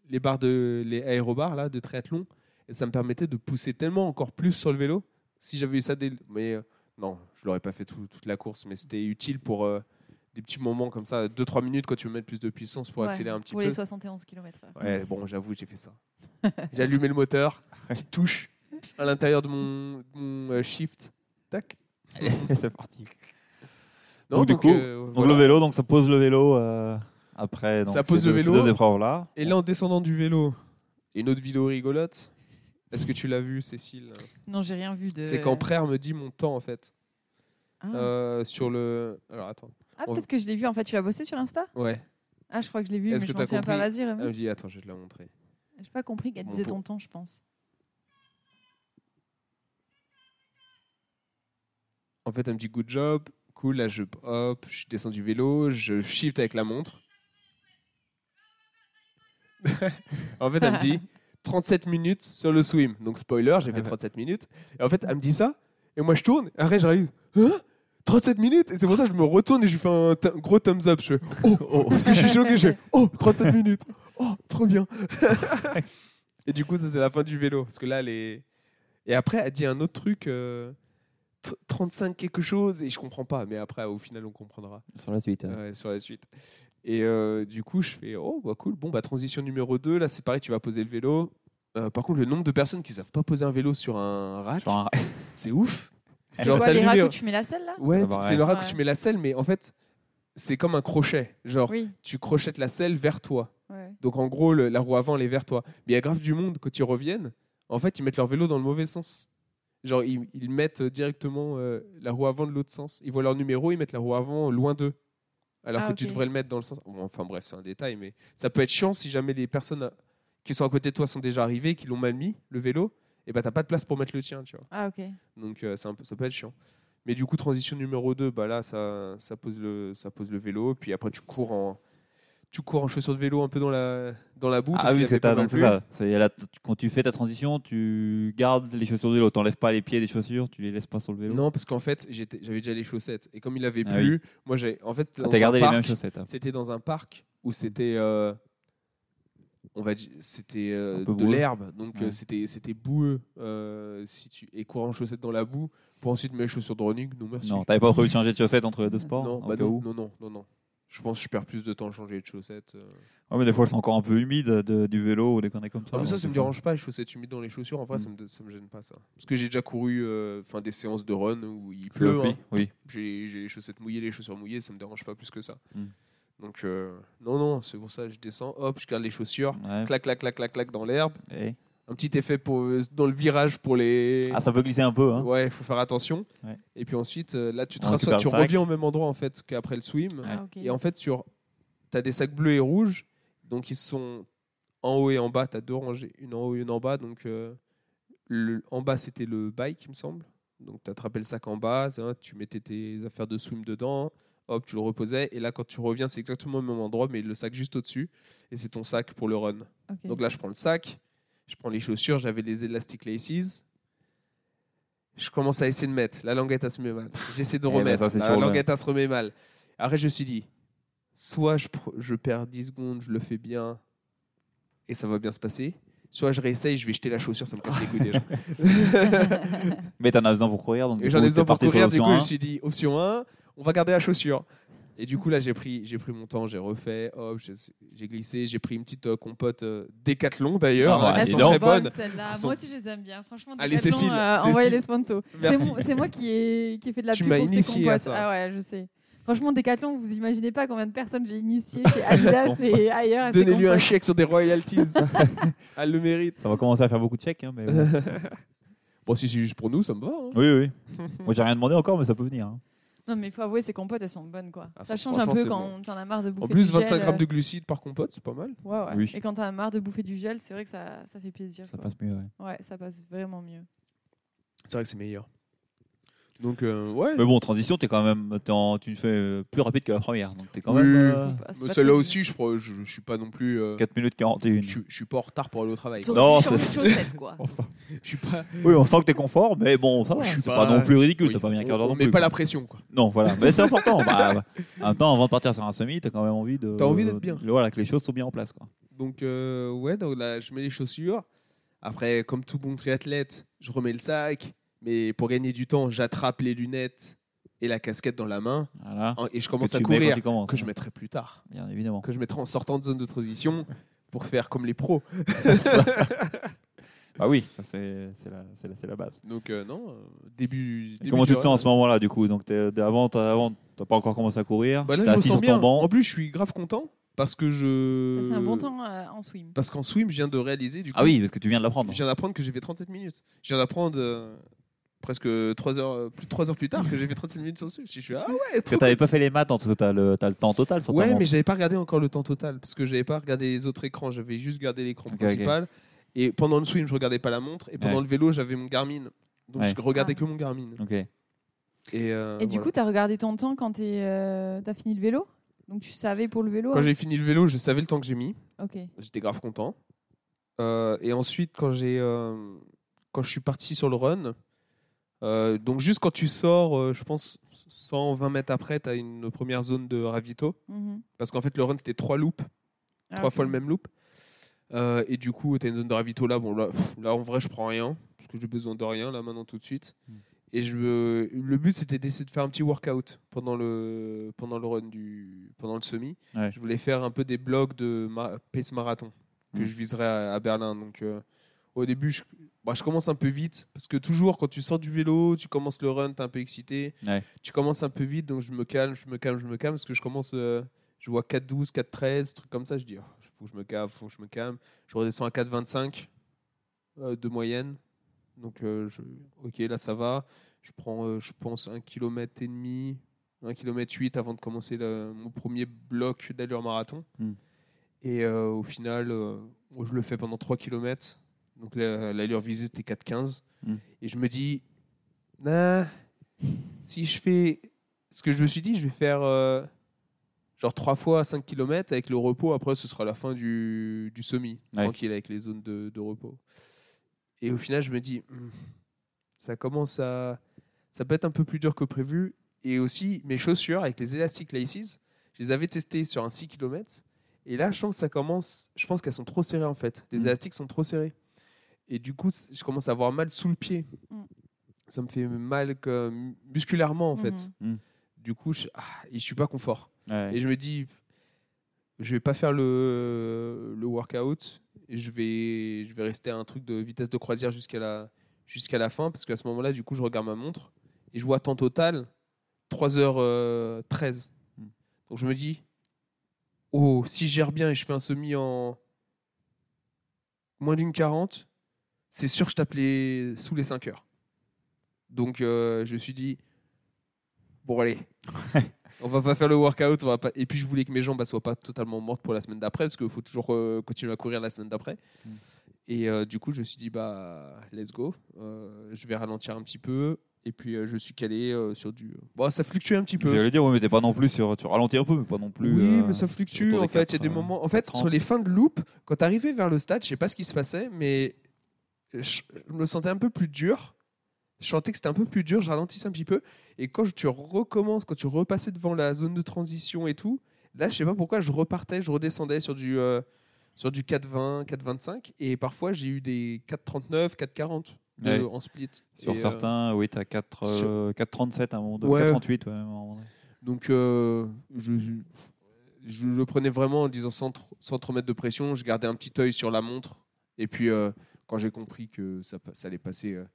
les barres de les aérobars là de triathlon. Et ça me permettait de pousser tellement encore plus sur le vélo. Si j'avais eu ça dès mais euh, non, je l'aurais pas fait tout- toute la course, mais c'était utile pour euh, des petits moments comme ça, 2-3 minutes quand tu veux mettre plus de puissance pour Ouais, accélérer un petit pour peu. les 71 km. Ouais, bon, j'avoue, j'ai fait ça. j'ai allumé le moteur, petite touche à l'intérieur de mon, mon, shift. Tac. c'est parti. Non, Donc, du coup, euh, Donc voilà. le vélo, donc ça pose le vélo euh, après. Donc, Ça pose ces le vélo. Deux épreuves là. Et là, en descendant du vélo, une autre vidéo rigolote. Est-ce que tu l'as vu, Cécile? Non, j'ai rien vu de. C'est quand Prère me dit mon temps, en fait. Ah, Euh, sur le. Alors, attends. Ah, peut-être que je l'ai vu. En fait, tu l'as bossé sur Insta? Ouais. Ah, je crois que je l'ai vu, mais que je m'en souviens pas. Vas-y, Elle remets. me dit, attends, je vais te la montrer. J'ai pas compris qu'elle disait ton temps, je pense. En fait, elle me dit good job, cool. Là, je hop, je descends du vélo, je shift avec la montre. en fait, elle me dit 37 minutes sur le swim. Donc, spoiler, j'ai fait 37 minutes. Et en fait, elle me dit ça. Et moi, je tourne. Et après, j'arrive. Hein? 37 minutes? Et c'est pour ça que je me retourne et je lui fais un gros thumbs up. Je fais Oh, parce que je suis choqué. Je fais Oh, 37 minutes. Oh, trop bien. et du coup, ça, c'est la fin du vélo. Parce que là, elle est. Et après, elle dit un autre truc. euh, 35 quelque chose et je comprends pas mais après au final on comprendra. Sur la suite. Ouais, sur la suite. Et euh, du coup je fais oh bah cool. Bon bah transition numéro 2 là c'est pareil tu vas poser le vélo. Euh, par contre le nombre de personnes qui savent pas poser un vélo sur un rack un- c'est ouf. C'est Genre, quoi, t'as les racks les- où tu mets la selle là? Ouais c'est le rack où tu mets la selle mais en fait c'est comme un crochet. Genre Oui. tu crochettes la selle vers toi. Ouais. donc en gros le- la roue avant elle est vers toi. Mais il y a grave du monde quand ils reviennent en fait ils mettent leur vélo dans le mauvais sens Genre, ils, ils mettent directement euh, la roue avant de l'autre sens. Ils voient leur numéro, ils mettent la roue avant loin d'eux. Alors Ah, que tu devrais le mettre dans le sens. Bon, enfin bref, c'est un détail, mais ça peut être chiant si jamais les personnes euh, qui sont à côté de toi sont déjà arrivées, qui l'ont mal mis, le vélo, et bah t'as pas de place pour mettre le tien, tu vois. Ah, ok. Donc euh, un peu, ça peut être chiant. Mais du coup, transition numéro 2, bah là, ça, ça, pose le, ça pose le vélo, puis après tu cours en, tu cours en chaussures de vélo un peu dans la, dans la boue. Ah parce oui, c'est ça. la- Quand tu fais ta transition, tu gardes les chaussures de vélo. T'enlèves pas les pieds des chaussures, tu les laisses pas sur le vélo. Non, parce qu'en fait, j'avais déjà les chaussettes. Et comme il avait Ah plu, moi, j'ai. En fait, Ah, un gardé les mêmes chaussettes. hein. C'était dans un parc où c'était. euh, on va dire, c'était euh, de l'herbe, donc euh, c'était c'était boueux. si tu et courir en chaussettes dans la boue pour ensuite mettre les chaussures de running, non merci. Non, t'avais pas prévu de changer de chaussettes entre les deux sports non, bah non, non, non, non. Je pense que je perds plus de temps à changer de chaussettes. euh. Ouais, mais des fois, elles sont encore un peu humides de- du vélo ou des conneries comme ça. Ah, mais ça, donc ça me dérange pas, les chaussettes humides dans les chaussures. En vrai, Mm. ça, me, ça me gêne pas ça. Parce que j'ai déjà couru euh, enfin des séances de run où il la pleut. pluie, hein. Oui. J'ai j'ai les chaussettes mouillées, les chaussures mouillées, ça me dérange pas plus que ça. Mm. Donc, euh, non, non, c'est pour ça que je descends, hop, je garde les chaussures, Ouais. clac, clac, clac, clac, clac dans l'herbe. Un petit effet pour, euh, dans le virage pour les. Ah, ça peut glisser un peu. Hein. Ouais, il faut faire attention. Ouais. Et puis ensuite, euh, là, tu te On rassois, récupère tu sac. reviens au même endroit en fait qu'après le swim. Ah. Et en fait, sur, tu as des sacs bleus et rouges, donc ils sont en haut et en bas. Tu as deux rangées, une en haut et une en bas. Donc, euh, le, en bas, c'était le bike, il me semble. Donc, tu attrapais le sac en bas, tu tu mettais tes affaires de swim dedans, hop, tu le reposais. Et là, quand tu reviens, c'est exactement au même endroit, mais le sac juste au-dessus. Et c'est ton sac pour le run. Donc là, je prends le sac, je prends les chaussures, j'avais les Elastic Laces. Je commence à essayer de mettre. La languette, elle se met mal. J'essaie de Eh ben, remettre. ça, la languette, elle se remet mal. Après, je me suis dit, soit je, je perds 10 secondes, je le fais bien et ça va bien se passer. Soit je réessaye, je vais jeter la chaussure, ça me casse les couilles déjà. Mais t'en as besoin pour courir. Donc j'en ai besoin pour courir, du coup, je me suis dit, option 1, on va garder la chaussure. Et du coup, là, j'ai pris, j'ai pris mon temps, j'ai refait, hop, j'ai glissé, j'ai pris une petite euh, compote euh, Décathlon d'ailleurs. Ah ouais, elles sont très bonnes. celles-là. Sont- Moi aussi, je les aime bien. Franchement, Allez, Decathlon, Cécile, euh, Cécile. envoyez les sponsors. C'est moi, qui ai, qui ai fait de la Tu pub m'as pour ces compotes. Ah ouais, je sais. Franchement, Decathlon, vous imaginez pas combien de personnes j'ai initié chez Adidas et ailleurs. Donnez-lui un chèque sur des royalties. Elle le mérite. Ça va commencer à faire beaucoup de chèques. Hein, mais bon. Bon, si c'est juste pour nous, ça me va. hein. oui, oui. Moi, j'ai rien demandé encore, mais ça peut venir. hein. Non, mais il faut avouer, ces compotes, elles sont bonnes. quoi. Ah, ça change un peu quand t'en as marre de bouffer En plus, du 25 gel. grammes de glucides par compote, c'est pas mal. Ouais, ouais. Oui. Et quand t'en as marre de bouffer du gel, c'est vrai que ça, ça fait plaisir. Ça quoi. passe mieux. ouais. Ouais, ça passe vraiment mieux. C'est vrai que c'est meilleur. Donc, euh, ouais. Mais bon, transition, es quand même, t'es en- tu fais euh, plus rapide que la première. Donc t'es quand Oui. même euh, Bah, Mais pas Celle-là aussi, je, crois, je, je suis pas non plus. euh, 4 minutes 41. je, suis- je suis pas en retard pour aller au travail. quoi. Non, c'est- chaussettes, quoi. Je suis pas. Oui, on sent que t'es confort, mais bon, ça va. Je suis pas- pas, non plus ridicule. Oui. T'as pas mis un quart d'heure on non met plus. pas quoi. la pression, quoi. Non, voilà. Mais c'est important. bah, bah, en même temps, avant de partir sur un semi, t'as quand même envie de. T'as envie d'être bien. de- Voilà, que les choses sont bien en place. Quoi. Donc, euh, ouais, donc là, je mets les chaussures. Après, comme tout bon triathlète, je remets le sac. Mais pour gagner du temps, j'attrape les lunettes et la casquette dans la main, Voilà. et je Que commence à tu courir, tu commences, que je hein, mettrai plus tard, Bien évidemment. que je mettrai en sortant de zone de transition pour faire comme les pros. Ah oui, c'est la, base. Donc euh, non, euh, début. Début comment tu te sens à ce moment-là, du coup? Donc, t'es- t'es- avant, t'as pas encore commencé à courir. Bah là, je me sens bien. En plus, je suis grave content parce que je. C'est un bon temps euh, en swim. Parce qu'en swim, je viens de réaliser du coup. Ah oui, parce que tu viens de l'apprendre. Je viens d'apprendre que j'ai fait 37 minutes. Je viens d'apprendre euh, presque 3 heures, euh, plus de 3 heures plus tard que j'ai fait 37 minutes sur le swim. Je suis ah ouais, Parce que t'avais pas fait les maths, parce que t'as le, t'as le temps total sur Ouais, mais j'avais pas regardé encore le temps total parce que j'avais pas regardé les autres écrans. J'avais juste gardé l'écran principal. Et pendant le swim, je regardais pas la montre. Et pendant Ouais. le vélo, j'avais mon Garmin. Donc Ouais. je regardais Ah. que mon Garmin. Ok. Et, euh, Et du voilà. coup, tu as regardé ton temps quand tu as fini le vélo? Donc tu savais pour le vélo quand hein? j'ai fini le vélo, je savais le temps que j'ai mis. Ok. J'étais grave content. Euh, et ensuite, quand j'ai, euh, quand je suis parti sur le run, euh, donc juste quand tu sors, euh, je pense 120 mètres après, tu as une première zone de ravito. Mhm. Parce qu'en fait, le run, c'était trois loops, Ah, trois fois le même loop. Euh, et du coup, tu as une zone de ravito là. Bon, là, pff, là, en vrai, je prends rien. Parce que j'ai besoin de rien, là, maintenant, tout de suite. Mm. Et je, le but, c'était d'essayer de faire un petit workout pendant le, pendant le run, du, pendant le semi. Ouais. Je voulais faire un peu des blocs de ma- pace marathon que Mm. je viserais à, à Berlin. Donc, euh, au début, je, bah, je commence un peu vite. Parce que toujours, quand tu sors du vélo, tu commences le run, tu es un peu excité. Ouais. Tu commences un peu vite, donc je me calme, je me calme, je me calme. Parce que je commence, euh, je vois 4-12, 4-13, trucs comme ça. Je dis, il faut que je me calme, faut que je me calme. Je redescends à 4-25 euh, de moyenne. Donc, euh, je, ok, là, ça va. Je prends, euh, je pense, un km et demi, un km 8 avant de commencer le- mon premier bloc d'allure marathon. Mm. Et au final, je le fais pendant 3 km. Donc la- l'allure visée était 4,15. Mm. Et je me dis, nah, si je fais ce que je me suis dit, je vais faire euh, genre 3 fois 5 km avec le repos. Après, ce sera la fin du, du semi, Ouais. tranquille avec les zones de, de repos. Et au final, je me dis, Hmm, ça commence à. Ça peut être un peu plus dur que prévu. Et aussi, mes chaussures avec les Elastic Laces, je les avais testées sur un 6 km. Et là, je pense que ça commence. Je pense qu'elles sont trop serrées en fait. Les Mm. élastiques sont trop serrés. Et du coup, je commence à avoir mal sous le pied. Mm. Ça me fait mal comme musculairement en fait. Mhm. Mm. Du coup, je, ah, et je suis pas confort. Ouais. Et je me dis, je vais pas faire le, le workout. Et je vais, je vais rester à un truc de vitesse de croisière jusqu'à la, jusqu'à la fin. Parce qu'à ce moment-là, du coup, je regarde ma montre. Et je vois temps total 3h13. Mm. Donc je me dis, oh, si je gère bien et je fais un semi en moins d'une 40, c'est sûr que je tape les, sous les 5 heures. Donc euh, je me suis dit, bon allez, on va pas faire le workout, on va pas... et puis je voulais que mes jambes ne soient pas totalement mortes pour la semaine d'après, parce qu'il faut toujours euh, continuer à courir la semaine d'après. Mm. Et euh, du coup, je me suis dit, bah, let's go, je vais ralentir un petit peu, et puis je suis calé sur du... Bon, ça fluctue un petit peu. J'allais dire, ouais, mais t'es pas non plus sur. Tu ralentis un peu, mais pas non plus. Oui, mais ça fluctue. En fait, il y a des moments. En fait, 30. sur les fins de loop, quand tu arrivais vers le stade, je sais pas ce qui se passait, mais je, me sentais un peu plus dur. Je sentais que c'était un peu plus dur. Je ralentissais un petit peu. Et quand tu recommences, quand tu repassais devant la zone de transition et tout, là, je sais pas pourquoi, je repartais, je redescendais sur du, euh, sur du 4,20, 4,25. Et parfois, j'ai eu des 4,39, 4,40 de- Ouais. en split. Sur Et, euh, certains, oui, t'as 4, sur- euh, 4,37 à un moment donné. Ouais. 4,38, ouais, moment. Donc, euh, je, je le prenais vraiment en disant sans, trop- sans trop mettre de pression. Je gardais un petit œil sur la montre. Et puis, euh, quand j'ai compris que ça, allait passer euh,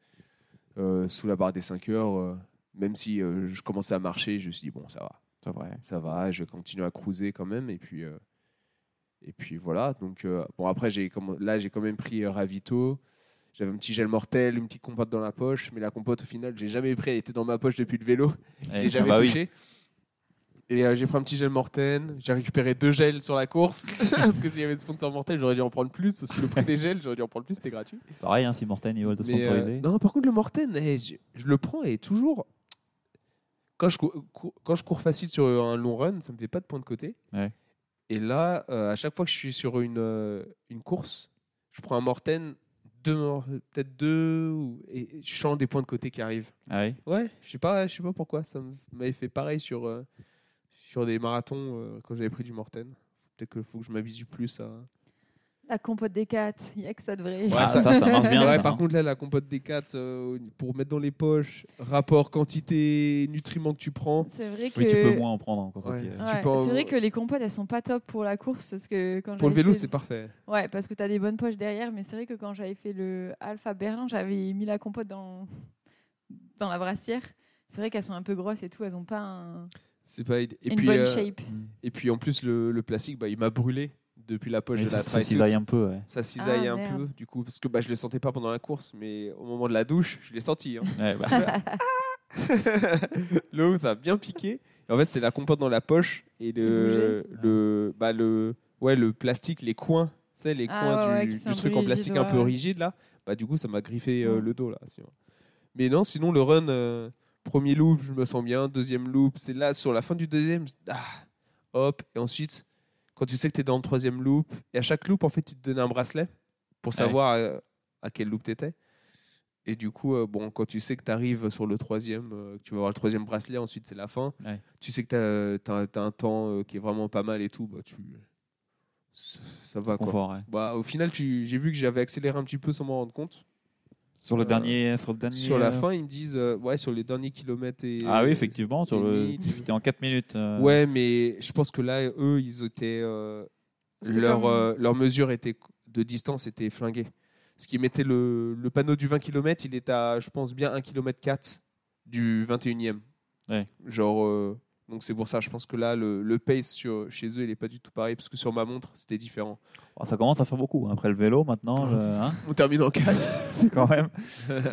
euh, sous la barre des 5 heures, euh, même si je commençais à marcher, je me suis dit, bon, ça va, vrai. ça va, je vais continuer à cruiser quand même. Et puis, et puis voilà. Donc, bon, après, là, j'ai quand même pris Ravito. J'avais un petit gel mortel, une petite compote dans la poche, mais la compote, au final, j'ai jamais pris. Elle était dans ma poche depuis le vélo. Eh, jamais ah bah oui. Et euh, j'ai pris un petit gel Morten. J'ai récupéré deux gels sur la course. parce que s'il y avait sponsor Morten, j'aurais dû en prendre plus. Parce que le prix des gels, j'aurais dû en prendre plus, c'était gratuit. Pareil, hein, si Morten ils veulent te Mais, euh, sponsoriser. non, par contre, le Morten, eh, je, je le prends et toujours. Quand je, cou- cou- quand je cours facile sur un long run, ça me fait pas de point de côté. Ouais. Et là, euh, à chaque fois que je suis sur une, euh, une course, je prends un Morten, deux, mor- peut-être deux, ou- et je sens des points de côté qui arrivent. Ah oui. Ouais, je sais pas, je sais pas pourquoi. Ça m'avait fait pareil sur, euh, sur des marathons euh, quand j'avais pris du Morten. Peut-être qu'il faut que je m'habitue plus à. La compote des 4, il y a que ça de vrai. Ouais, Ah, ça- ça, ça marche bien. Ouais, ça, par hein. contre, là, la compote des 4, pour mettre dans les poches, rapport quantité, nutriments que tu prends. C'est vrai que Oui, tu peux moins en prendre. Ouais. euh, en- c'est vrai que les compotes elles sont pas top pour la course parce que quand Pour le vélo, fait- c'est parfait. Ouais, parce que tu as des bonnes poches derrière, mais c'est vrai que quand j'avais fait le Alpha Berlin, j'avais mis la compote dans, dans la brassière. C'est vrai qu'elles sont un peu grosses et tout, elles ont pas un- C'est pas... Et une puis, bonne euh, shape. Et puis en plus, le, le plastique, bah, il m'a brûlé depuis la poche de la ça- ça tri-suit. cisaille un peu. ouais. Ça cisaille Ah, un merde. peu, du coup, parce que bah, je le sentais pas pendant la course, mais au moment de la douche, je l'ai senti. hein. Ouais, bah, L'eau, ça a bien piqué. Et en fait, c'est la compote dans la poche et le, le, bah, le, ouais, le plastique, les coins, tu sais, les Ah, coins ouais, du, truc en plastique un peu rigide là. Bah, du coup, ça m'a griffé euh, Ouais. le dos là. Mais non, sinon le run, euh, premier loop, je me sens bien. Deuxième loop, c'est là sur la fin du deuxième. ah, hop, et ensuite, quand tu sais que tu es dans le troisième loop, et à chaque loop, en fait, ils te donnent un bracelet pour savoir euh, à quel loop tu étais. Et du coup, euh, bon, quand tu sais que tu arrives sur le troisième, euh, que tu vas avoir le troisième bracelet, ensuite c'est la fin. Ouais. Tu sais que tu as, un temps qui est vraiment pas mal et tout, bah, tu... ça, ça va quoi. confort, ouais. Bah, au final, tu... j'ai vu que j'avais accéléré un petit peu sans m'en rendre compte. Sur le Euh, dernier, sur le dernier. Sur la euh, fin, ils me disent, euh, ouais, sur les derniers kilomètres et. Ah oui, effectivement, sur le. C'était en 4 minutes. euh, Ouais, mais je pense que là, eux, ils étaient. euh, leur, comme- euh, leur mesure était, de distance était flinguée. Ce qui mettait le, le panneau du 20 km, il est à, je pense, bien 1 km 4 du 21e. Ouais. Genre. euh, donc c'est pour ça, je pense que là, le, le pace sur, chez eux, il n'est pas du tout pareil, parce que sur ma montre, c'était différent. oh, ça commence à faire beaucoup. Après le vélo, maintenant, le- hein, On termine en 4. quand même.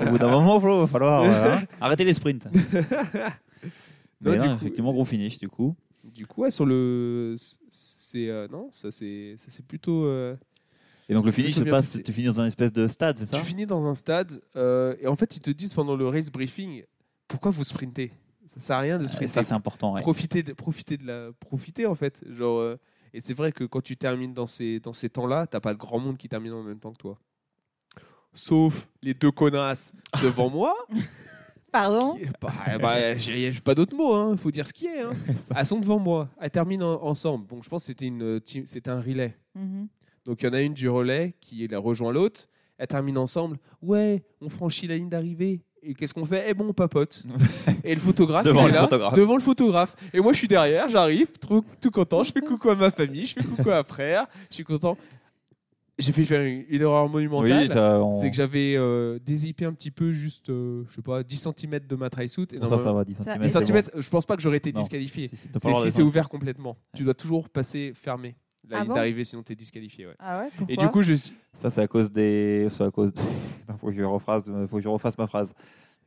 Au bout d'un moment, il va falloir euh, hein, arrêter les sprints. Non, Mais non, coup, effectivement, gros finish du coup. Du coup, ouais, sur le. C'est. euh, non, ça c'est ça, c'est plutôt. euh, Et donc le finish se passe, tu finis dans un espèce de stade, c'est ça? Tu finis dans un stade euh, et en fait ils te disent pendant le race briefing pourquoi vous sprintez? Ça sert à rien de Et sprinter. ça, c'est important. ouais. profiter de profiter de la profiter en fait. Genre euh, et c'est vrai que quand tu termines dans ces dans ces temps-là, t'as pas de grand monde qui termine en même temps que toi. Sauf les deux connasses devant moi. Pardon qui- bah, bah, j'ai pas d'autres mots, hein. faut dire ce qui est. Hein. Elles sont devant moi, elles terminent en- ensemble. Bon, je pense que c'était une team- c'était un relais. Mhm. Donc il y en a une du relais qui la rejoint l'autre. Elles terminent ensemble. Ouais, on franchit la ligne d'arrivée. Et qu'est-ce qu'on fait? Eh bon, on papote. Et le photographe, Devant il est le là, photographe. devant le photographe. Et moi, je suis derrière, j'arrive, tout, tout content. Je fais coucou à ma famille, je fais coucou à frère. Je suis content. J'ai fait faire une, une erreur monumentale. Oui, on- c'est que j'avais euh, dézippé un petit peu, juste, euh, je sais pas, 10 cm de ma tri suit. Et ça, ça va, 10 Ça- cm. 10 c'est cm, je pense pas que j'aurais été Non. disqualifié. C'est si c'est ouvert complètement. Tu dois toujours passer fermé la Ah ligne bon d'arrivée, sinon tu es disqualifié. ouais. Ah ouais Pourquoi Et du coup, je suis. Ça, c'est à cause des. C'est à cause. De... Faut que je rephrase. Faut que je refasse ma phrase.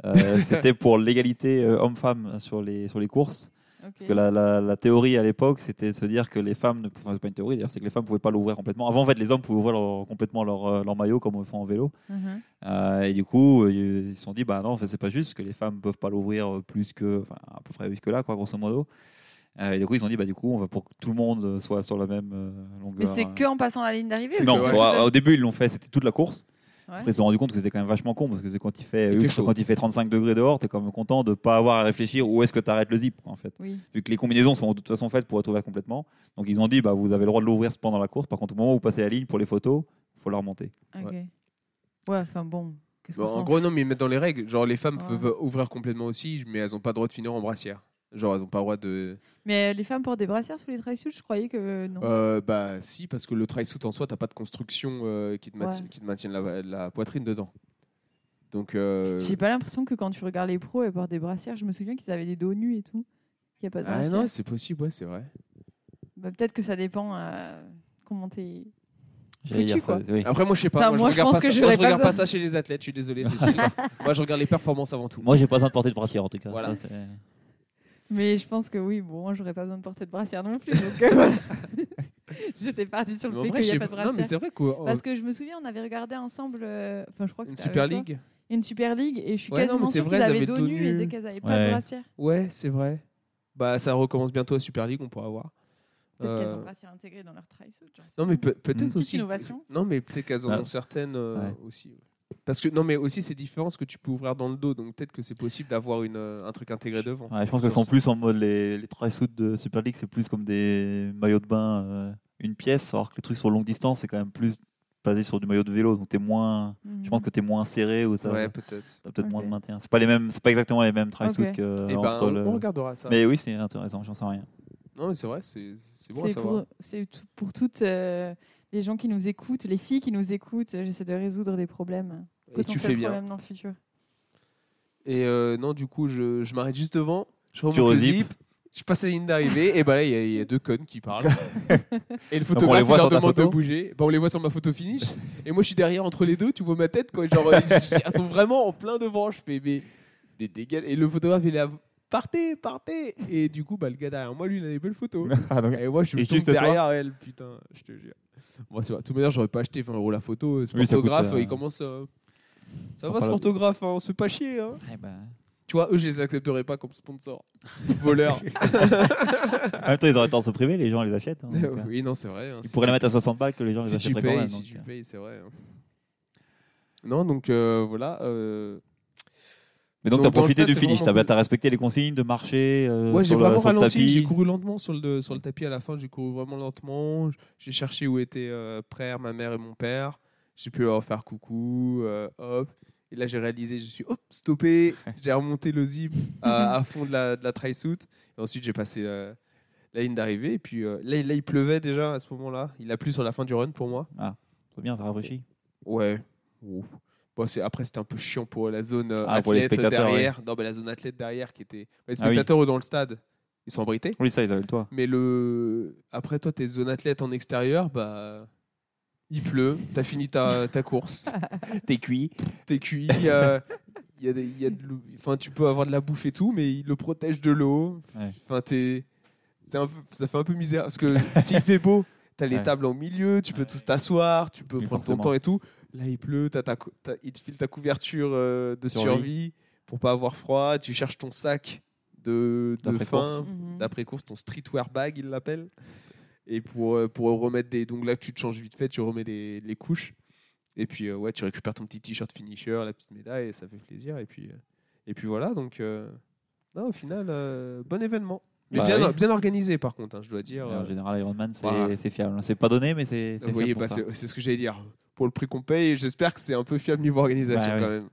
Euh, C'était pour l'égalité euh, homme-femme sur les sur les courses. Parce que la, la- la théorie à l'époque, c'était de se dire que les femmes ne pouvaient. Enfin, pas une théorie d'ailleurs, c'est que les femmes ne pouvaient pas l'ouvrir complètement. Avant, en fait, les hommes pouvaient ouvrir leur- complètement leur, euh, leur maillot comme on le fait en vélo. Mhm. Euh, et du coup, euh, ils se sont dit, bah non, en fait, c'est pas juste que les femmes peuvent pas l'ouvrir plus que, enfin, à peu près jusque là, quoi, grosso modo. Euh, et du coup, ils ont dit, bah du coup, on va pour que tout le monde soit sur la même euh, longueur. Mais c'est euh. que en passant la ligne d'arrivée Non, la- au début, ils l'ont fait, c'était toute la course. Ouais. Après, ils se sont rendu compte que c'était quand même vachement con parce que c'est quand il fait, Il quand il fait 35 degrés dehors, tu es quand même content de pas avoir à réfléchir où est-ce que tu arrêtes le zip, en fait. Oui. Vu que les combinaisons sont de toute façon faites pour être ouvertes complètement. Donc, ils ont dit, bah, vous avez le droit de l'ouvrir pendant la course. Par contre, au moment où vous passez la ligne pour les photos, il faut la remonter. Ok. Ouais, enfin bon. En gros, non, mais ils mettent dans les règles. Genre, les femmes Ouais. peuvent ouvrir complètement aussi, mais elles ont pas le droit de finir en brassière. Genre, elles ont pas le droit de. Mais les femmes portent des brassières sous les tri-suits Je croyais que non. Euh, bah, si, parce que le tri-suit en soi, t'as pas de construction euh, qui, te Ouais. qui te maintienne la, la poitrine dedans. Donc. euh, J'ai pas l'impression que quand tu regardes les pros, elles portent des brassières. Je me souviens qu'ils avaient des dos nus et tout. Il n'y a pas de Ah brassière. non, c'est possible, ouais, c'est vrai. Bah, Peut-être que ça dépend comment t'es. J'allais Foutu, dire ça, quoi. oui. Après, moi, je sais pas. Enfin, moi, moi, je je regarde, pense pas, que ça, moi, je pas regarde pas ça chez les athlètes, je suis désolé, Cécile. moi, je regarde les performances avant tout. Moi, j'ai pas besoin de porter de brassière en tout cas. Voilà. Ça, c'est- Mais je pense que oui, bon, moi, j'aurais pas besoin de porter de brassière non plus. Donc, euh, voilà. J'étais partie sur le Mais fait qu'il n'y a pas de pas- non, mais brassière. c'est vrai que. Parce que je me souviens, on avait regardé ensemble, euh, enfin je crois que Une Super League une Super League, et je suis Ouais, quasiment c'est sûre vrai, qu'ils avaient dos nu et dès qu'elles n'avaient pas de brassière. Ouais, c'est vrai. Bah, ça recommence bientôt à Super League, on pourra voir. Peut-être qu'elles Euh, ont brassière intégré dans leur sais Non, mais peut-être Petite aussi. innovation. Non, mais peut-être qu'elles en Ah. ont certaines euh, Ouais. aussi. Parce que non, mais aussi c'est différent ce que tu peux ouvrir dans le dos, donc peut-être que c'est possible d'avoir une, euh, un truc intégré devant. Ouais, je pense qu'elles sont plus en mode les, les tri-suits de Super League, c'est plus comme des maillots de bain, euh, une pièce, alors que les trucs sur longue distance, c'est quand même plus basé sur du maillot de vélo, donc t'es moins. Mhm. Je pense que t'es moins serré ou ça. Ouais, peut-être. t'as peut-être moins de maintien. C'est pas les mêmes, c'est pas exactement les mêmes tri-suits Ok. que Eh ben, entre on, le. on regardera ça. Mais oui, c'est intéressant, j'en sais rien. Non, mais c'est vrai, c'est c'est bon à C'est savoir. pour, c'est tout- pour toutes euh, les gens qui nous écoutent, les filles qui nous écoutent. euh, J'essaie de résoudre des problèmes, Et tu fais bien. problèmes dans le futur. Et euh, non, du coup, je, je m'arrête juste devant. Je Tu remonte le zip. Je passe la ligne d'arrivée. et bah là, il y, a- il y a deux connes qui parlent. et le on photographe les voit il leur demande de bouger. Bah, on les voit sur ma photo finish. et moi, je suis derrière entre les deux. Tu vois ma tête, quoi. Genre, euh, elles sont vraiment en plein devant. Je fais, mais, mais dégage. Et le photographe, il est là. Partez, partez. Et du coup, bah, le gars derrière moi, lui, il a des belles photos. Et moi, je Et me tombe derrière elle, putain, je te jure. Bon, c'est vrai. De toute manière, j'aurais pas acheté 20 euros la photo. Ce Oui, ça coûte, euh, il commence. euh, Ça va, pas ce photographe, hein, on se fait pas chier. Hein. Eh ben, Tu vois, eux, je les accepterais pas comme sponsor. Voleurs. En même temps, ils auraient tendance à se priver, les gens les achètent. hein, donc, euh, oui, non, c'est vrai. hein. Ils Si pourraient la mettre à 60 balles que les gens les Si tu achèteraient payes, quand même. si donc, tu euh. payes, c'est vrai. hein. Non, donc euh, voilà. euh, Mais donc, tu as profité stade, du finish, tu as, respecté les consignes de marcher euh, Moi, j'ai sur, le, vraiment sur ralenti. tapis. J'ai couru lentement sur le, sur le tapis à la fin. J'ai couru vraiment lentement. J'ai cherché où étaient euh, ma mère et mon père. J'ai pu leur faire coucou. euh, hop. Et là, j'ai réalisé, je suis hop, stoppé. J'ai remonté le zip à, à fond de la, de la. Et ensuite, j'ai passé euh, la ligne d'arrivée. Et puis euh, là, là, il pleuvait déjà à ce moment-là. Il a plu sur la fin du run pour moi. C'est bien, ça rafraîchit. Ouais. Bon, c'est- après, c'était un peu chiant pour la zone euh, Ah, athlète derrière. Non, mais la zone athlète derrière qui était. Les Ah oui. spectateurs eux, dans le stade, ils sont abrités. Oui, ça, ils avaient le toit. Mais le... après, toi, tes zone athlète en extérieur, bah. Il pleut, t'as fini ta, ta course, T'es cuit. t'es cuit, il y a, des- y a de enfin, tu peux avoir de la bouffe et tout, mais il le protège de l'eau. Ouais. Enfin, t'es- un peu- ça fait un peu misère parce que s'il fait beau, t'as les Ouais. tables en milieu, tu peux tous t'asseoir, tu peux Oui, prendre forcément. ton temps et tout. Là, il pleut, t'as ta cou- t'as- il te file ta couverture euh, de Survie. survie pour pas avoir froid. Tu cherches ton sac de, de fin, Mhm. d'après-course, ton streetwear bag, il l'appelle. Et pour, euh, pour remettre des. Donc là, tu te changes vite fait, tu remets les, les couches. Et puis, euh, ouais, tu récupères ton petit t-shirt finisher, la petite médaille, et ça fait plaisir. Et puis, euh, et puis voilà, donc. euh, non, au final, euh, bon événement. Mais Bah bien, oui. bien organisé, par contre, hein, je dois dire. En euh, général, Ironman, c'est Voilà. fiable. C'est pas donné, mais c'est vous voyez, fiable bah, c'est ce que j'allais dire. Pour le prix qu'on paye, j'espère que c'est un peu fiable niveau organisation Bah, quand oui. même.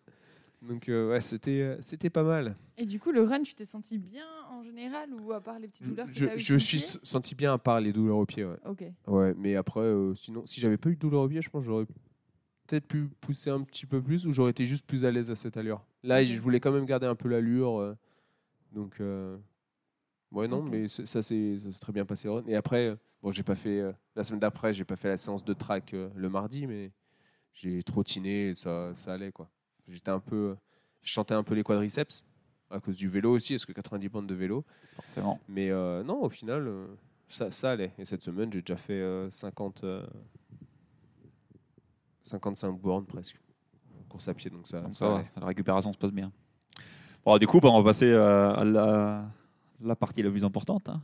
Donc, euh, ouais, c'était euh, c'était pas mal. Et du coup, le run, tu t'es senti bien en général ou à part les petites douleurs que Je, le suis senti bien à part les douleurs au pied. Ouais, Ok. ouais mais après, euh, sinon, si j'avais pas eu de douleurs au pied, je pense que j'aurais peut-être pu pousser un petit peu plus ou j'aurais été juste plus à l'aise à cette allure. Là, je voulais quand même garder un peu l'allure. euh, donc, euh, ouais, non, mais ça s'est très bien passé. Et après, euh, bon, j'ai pas fait euh, la semaine d'après, j'ai pas fait la séance de track euh, le mardi, mais j'ai trottiné et ça, ça allait quoi. J'étais un peu, je chantais un peu les quadriceps à cause du vélo aussi, parce que 90 bandes de vélo. Forcément. Mais euh, non, au final, ça, ça allait. Et cette semaine, j'ai déjà fait euh, 50, euh, 55 bornes presque. Course à pied, donc ça, Donc ça ça va, allait. la récupération se passe bien. Bon, du coup, bah, on va passer à la, la partie la plus importante. hein.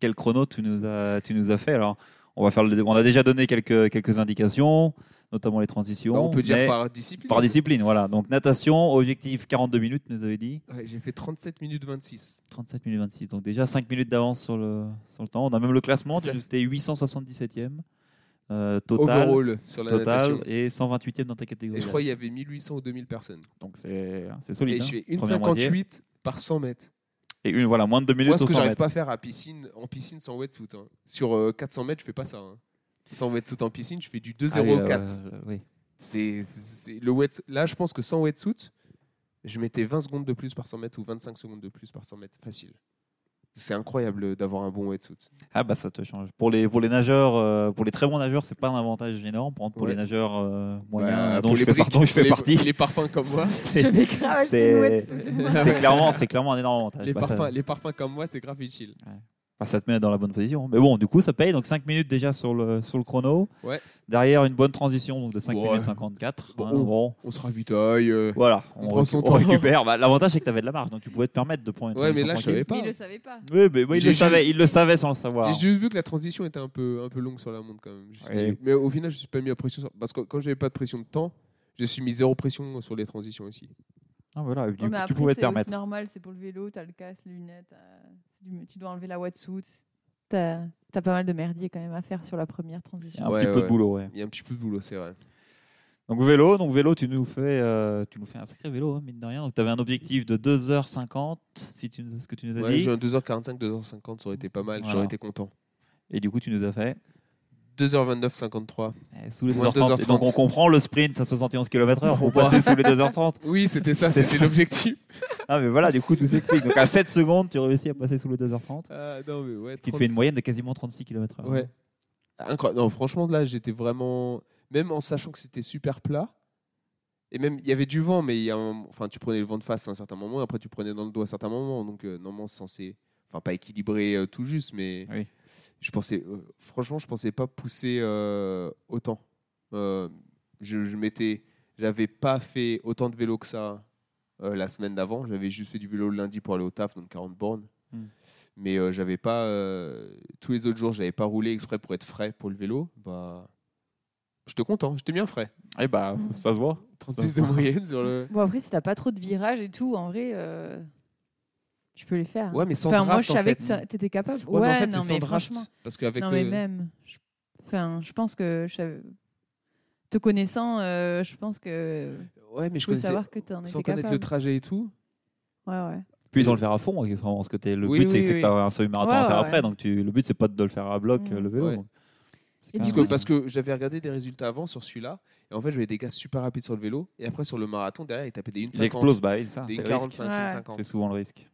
Quel chrono tu nous as, tu nous as fait? Alors, on va faire le, on a déjà donné quelques, quelques indications, notamment les transitions. Bah, on peut dire par discipline. par discipline, voilà. Donc natation, objectif 42 minutes, nous avait dit. Ouais, j'ai fait 37 minutes 26. 37 minutes 26. Donc déjà 5 minutes d'avance sur le, sur le temps. On a même le classement. Tu fait- étais 877e euh, total, Overall sur la total natation. et 128e dans ta catégorie. Et je crois qu'il y avait 1800 ou 2000 personnes. Donc c'est solide. Et hein. je fais Première moitié. 1,58 par 100 mètres. Et une, voilà, moins de 2 minutes Moi, ce que 100 j'arrive pas à faire à piscine, en piscine sans wetsuit. hein. Sur euh, 400 mètres, je fais pas ça. hein. Sans wetsuit en piscine, je fais du 2,04. Ah oui, euh. C'est, le wet, là, je pense que sans wetsuit, je mettais 20 secondes de plus par 100 mètres ou 25 secondes de plus par 100 mètres. Facile. C'est incroyable d'avoir un bon wetsuit. Ah bah ça te change. Pour les, pour les nageurs, euh, pour les très bons nageurs, c'est pas un avantage énorme. Pour Ouais. les nageurs euh, moyens, Bah, dont, pour je les fais, briques, par- dont je fais les- partie, Les parfums comme moi. C'est- clairement, c'est clairement un énorme avantage. Les Bah, ça- parfums, les parfums comme moi, c'est grave utile. Bah, ça te met dans la bonne position. Mais bon, du coup, ça paye. Donc 5 minutes déjà sur le, sur le chrono. Ouais. Derrière, une bonne transition donc de 5 Ouais. minutes 54. Bon, hein, on- bon. On se ravitaille. euh. Voilà, on on, prend son on temps. récupère. Bah, L'avantage, c'est que tu avais de la marge, donc tu pouvais te permettre de prendre une Ouais, mais transition là, je tranquille. savais pas. Mais il le savait pas. Oui, mais moi, il le ju- savait, il le savait sans le savoir. J'ai juste vu que la transition était un peu, un peu longue sur la montre quand même. Mais au final, je suis pas mis à pression. Parce que quand j'avais pas de pression de temps, je suis mis zéro pression sur les transitions aussi. Ah, voilà, du Ouais, coup, mais tu après, pouvais te c'est normal, c'est pour le vélo, t'as le casque, les lunettes, euh, du- tu dois enlever la wetsuit. T'as as pas mal de merdier quand même à faire sur la première Il y transition. a un Ouais, petit peu ouais. de boulot, ouais. Il y a un petit peu de boulot, c'est vrai. Donc vélo, donc vélo, tu nous fais, euh, tu nous fais un sacré vélo, hein, mine de rien. Donc tu avais un objectif de 2h50, si tu, ce que tu nous as Ouais, dit. un 2h45, 2h50, ça aurait été pas mal, Voilà. j'aurais été content. Et du coup, tu nous as fait 2h29, 53. eh, sous les Moins 2h30. Et donc 2h30. on comprend le sprint à 71 km/h pour passer sous les 2h30. Oui, c'était ça, c'était l'objectif. Ah mais voilà, du coup tout s'explique. Donc à 7 secondes, tu réussis à passer sous les 2h30. Ah, non, mais ouais, Qui te fait une 36. moyenne de quasiment 36 km/h. Ouais. Incroyable. Non, franchement, là, j'étais vraiment. Même en sachant que c'était super plat, et même il y avait du vent, mais il y a un- enfin, tu prenais le vent de face à un certain moment, et après tu prenais dans le dos à un certain moment. Donc, euh, normalement, c'est censé. Enfin, pas équilibrer euh, tout juste, mais Oui. Je pensais. euh, franchement, je pensais pas pousser euh, autant. Euh, je je m'étais. J'avais pas fait autant de vélo que ça euh, la semaine d'avant. J'avais juste fait du vélo le lundi pour aller au taf, donc 40 bornes. Hmm. Mais euh, j'avais pas euh, tous les autres jours, j'avais pas roulé exprès pour être frais pour le vélo. Bah, j'étais content, j'étais bien frais. Et bah ça se voit. 36 de moyenne sur le. Bon, après, si t'as pas trop de virages et tout, en vrai, euh, tu peux les faire. Ouais, mais sans enfin, draft, moi, je en savais fait. que ça- t'étais capable. Ouais, Ouais, mais en fait, non, c'est mais sans draft. franchement. Parce qu'avec Non, mais le- même. je- Enfin, je pense que. je Te connaissant, euh, je pense que. Ouais, mais je peux savoir que t'en sans étais connaître capable. le trajet et tout. Ouais, ouais. Puis ils ont le faire à fond, vraiment, parce que t'es- le Oui, but c'est oui, c'est que tu as un semi-marathon Ouais, à faire ouais, après, donc tu, le but c'est pas de le faire à bloc Mm. le vélo. Ouais. Et Parce que, parce que j'avais regardé des résultats avant sur celui-là, et en fait, j'avais des gars super rapides sur le vélo, et après sur le marathon, derrière, ils tapaient des 1,50. Ils explosent, bah, ça, Des c'est le risque. 45, Ouais. 1,50. C'est souvent le risque.